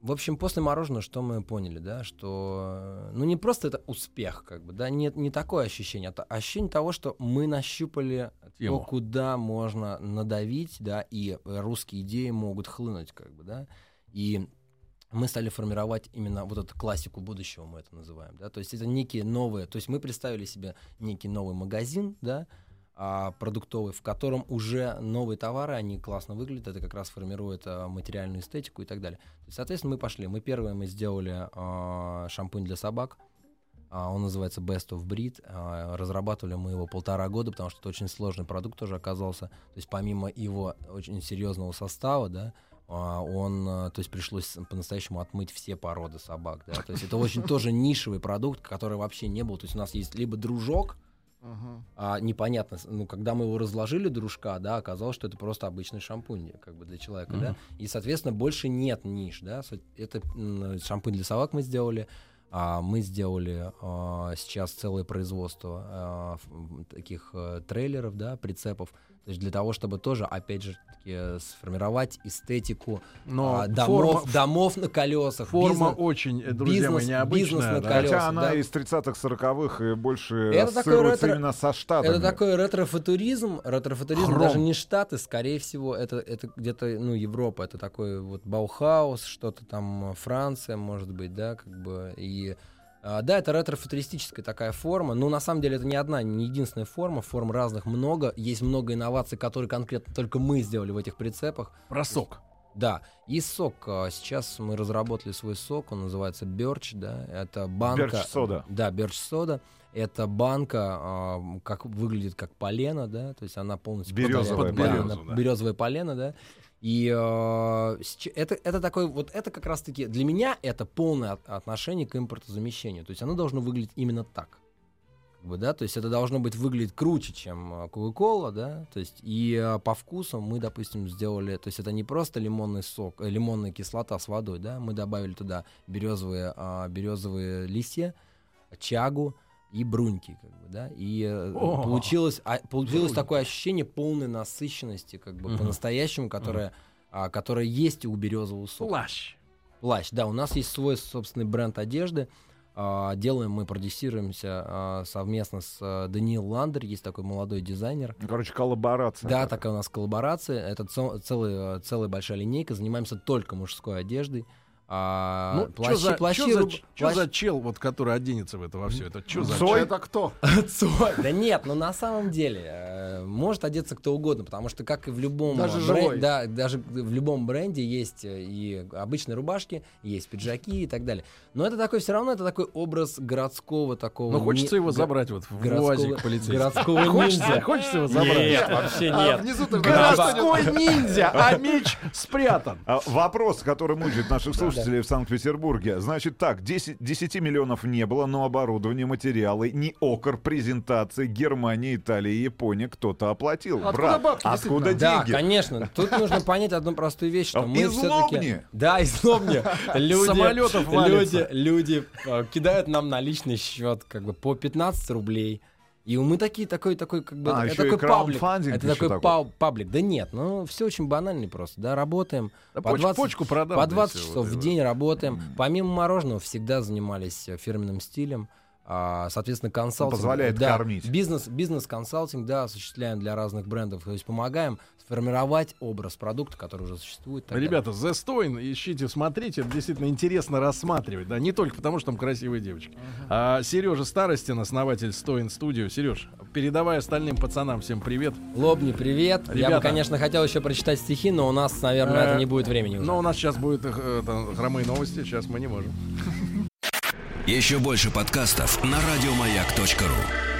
[SPEAKER 2] в общем, после мороженого что мы поняли, да, что э, ну не просто это успех, как бы, да, нет, не такое ощущение, это ощущение того, что мы нащупали
[SPEAKER 1] Тему.
[SPEAKER 2] то, куда можно надавить, да, и русские идеи могут хлынуть, как бы, да, и мы стали формировать именно вот эту классику будущего, мы это называем, да, то есть это некие новые, то есть мы представили себе некий новый магазин, да, а, продуктовый, в котором уже новые товары, они классно выглядят, это как раз формирует а, материальную эстетику и так далее. То есть, соответственно, мы пошли. Мы первые мы сделали а, шампунь для собак. Он называется Best of Breed. Разрабатывали мы его полтора года, потому что это очень сложный продукт тоже оказался. То есть, помимо его очень серьезного состава, да, он, то есть пришлось по-настоящему отмыть все породы собак, да, то есть это очень тоже нишевый продукт, который вообще не был, то есть у нас есть либо дружок, А непонятно, ну, когда мы его разложили, дружка, да, оказалось, что это просто обычный шампунь, как бы для человека, да, и, соответственно, больше нет ниш, да, это м, шампунь для собак мы сделали, а мы сделали а, сейчас целое производство а, таких э, трейлеров, да, прицепов, то есть для того, чтобы тоже, опять же, таки, э, сформировать эстетику
[SPEAKER 1] Но
[SPEAKER 2] а, домов,
[SPEAKER 1] форма,
[SPEAKER 2] домов на колесах,
[SPEAKER 1] форма
[SPEAKER 2] бизнес-
[SPEAKER 1] очень, э, друзья мои,
[SPEAKER 2] бизнес-
[SPEAKER 1] необычная.
[SPEAKER 2] бизнес на
[SPEAKER 1] да.
[SPEAKER 2] колесах.
[SPEAKER 4] Хотя она
[SPEAKER 2] да.
[SPEAKER 4] из 30-х, 40-х и больше
[SPEAKER 2] Это такой ретро-
[SPEAKER 4] именно со штатами.
[SPEAKER 2] Это такой ретро-футуризм. Ретро-футуризм
[SPEAKER 1] Хром.
[SPEAKER 2] даже не Штаты, скорее всего, это, это где-то, ну, Европа. Это такой вот Баухаус, что-то там, э, Франция, может быть, да, как бы. И Да, это ретро-футуристическая такая форма. Но на самом деле это не одна, не единственная форма. Форм разных много. Есть много инноваций, которые конкретно только мы сделали в этих прицепах.
[SPEAKER 1] Про сок.
[SPEAKER 2] Да, и сок. а, Сейчас мы разработали свой сок, он называется Birch, да. Это банка.
[SPEAKER 4] Birch сода.
[SPEAKER 2] Да, Birch сода. Это банка, а, как выглядит как полено, да, то есть она полностью
[SPEAKER 4] Березовое
[SPEAKER 2] повторяет-
[SPEAKER 1] полено.
[SPEAKER 2] да. березовое полено, да. И сч- это, это такой, вот это как раз-таки, для меня это полное от- отношение к импортозамещению. То есть оно должно выглядеть именно так. Как бы, да, то есть это должно быть выглядеть круче, чем Кока-Кола, да, то есть и а, по вкусу мы, допустим, сделали, то есть это не просто лимонный сок, э, лимонная кислота с водой, да, мы добавили туда березовые, а, березовые листья, чагу и бруньки, как бы, да, и э,
[SPEAKER 1] О!
[SPEAKER 2] получилось, а, получилось
[SPEAKER 1] Бруньки.
[SPEAKER 2] такое ощущение полной насыщенности, как бы
[SPEAKER 1] Мгм.
[SPEAKER 2] по-настоящему, которое, а, которое есть у березового сока.
[SPEAKER 1] Плащ.
[SPEAKER 2] Плащ, да, у нас есть свой собственный бренд одежды. А, Делаем мы, продюсируемся а, совместно с а, Даниил Ландер, есть такой молодой дизайнер.
[SPEAKER 4] Короче, коллаборация.
[SPEAKER 2] Да, такая у нас коллаборация. Это цел- целый, э, целая большая линейка. Занимаемся только мужской одеждой. А,
[SPEAKER 1] Ну,
[SPEAKER 2] плащи,
[SPEAKER 1] что за,
[SPEAKER 2] плащи,
[SPEAKER 1] чё за,
[SPEAKER 2] руб- плащ-
[SPEAKER 1] за чел, вот, который оденется в это во все? Это что за
[SPEAKER 4] Цой?
[SPEAKER 1] чел?
[SPEAKER 3] Это кто?
[SPEAKER 2] Цой. Да нет, ну на самом деле э, может одеться кто угодно, потому что как и в любом
[SPEAKER 3] Даже живой.
[SPEAKER 2] да, даже в любом бренде есть э, и обычные рубашки, есть пиджаки и так далее. Но это такой все равно это такой образ городского такого.
[SPEAKER 1] Ну, хочется
[SPEAKER 2] не-
[SPEAKER 1] его
[SPEAKER 2] го-
[SPEAKER 1] забрать вот в
[SPEAKER 2] городского-
[SPEAKER 1] УАЗик полицейский.
[SPEAKER 2] городского ниндзя.
[SPEAKER 1] хочется его забрать.
[SPEAKER 2] Нет, вообще
[SPEAKER 3] А
[SPEAKER 2] нет.
[SPEAKER 3] внизу ты
[SPEAKER 1] Городской ниндзя, а меч спрятан.
[SPEAKER 4] А, Вопрос, который мучает наших слушателей в Санкт-Петербурге. Значит так, 10, 10 миллионов не было, но оборудование, материалы, не окор, презентации Германия, Италия, Япония кто-то оплатил.
[SPEAKER 3] Откуда
[SPEAKER 4] Брат,
[SPEAKER 3] бабки,
[SPEAKER 4] откуда
[SPEAKER 2] Да,
[SPEAKER 4] деньги?
[SPEAKER 2] конечно. Тут нужно понять одну простую вещь, что мы все-таки... Да, из Лобни. Люди,
[SPEAKER 1] самолетов
[SPEAKER 2] люди,
[SPEAKER 1] валится.
[SPEAKER 2] люди э, кидают нам наличный счет как бы по 15 рублей. И мы такие, такой, такой, как бы,
[SPEAKER 4] А,
[SPEAKER 2] это такой паблик. Это такой
[SPEAKER 4] такой.
[SPEAKER 2] паблик. Да нет, ну все очень банально просто, да, работаем.
[SPEAKER 1] Да
[SPEAKER 2] По
[SPEAKER 1] поч-
[SPEAKER 2] 20
[SPEAKER 1] почку продам.
[SPEAKER 2] По
[SPEAKER 1] да,
[SPEAKER 2] 20
[SPEAKER 1] всё,
[SPEAKER 2] часов
[SPEAKER 1] вот
[SPEAKER 2] в день работаем. Помимо мороженого всегда занимались э, фирменным стилем. А, соответственно, консалтинг.
[SPEAKER 4] позволяет
[SPEAKER 2] да,
[SPEAKER 4] кормить.
[SPEAKER 2] Бизнес, бизнес-консалтинг, да, осуществляем для разных брендов. То есть помогаем сформировать образ продукта, который уже существует.
[SPEAKER 1] Ребята, The Stoin, ищите, смотрите, это действительно интересно рассматривать, да, не только потому, что там красивые девочки. А Сережа Старостин, основатель Stoin Studio. Сереж, передавай остальным пацанам всем привет.
[SPEAKER 2] Лобни, привет. Я
[SPEAKER 1] Ребята.
[SPEAKER 2] бы, конечно, хотел еще прочитать стихи, но у нас, наверное,
[SPEAKER 1] Э,
[SPEAKER 2] это не будет времени уже.
[SPEAKER 1] Но у нас сейчас будет э, хромые новости, сейчас мы не можем.
[SPEAKER 5] Еще больше подкастов на радиомаяк.ру.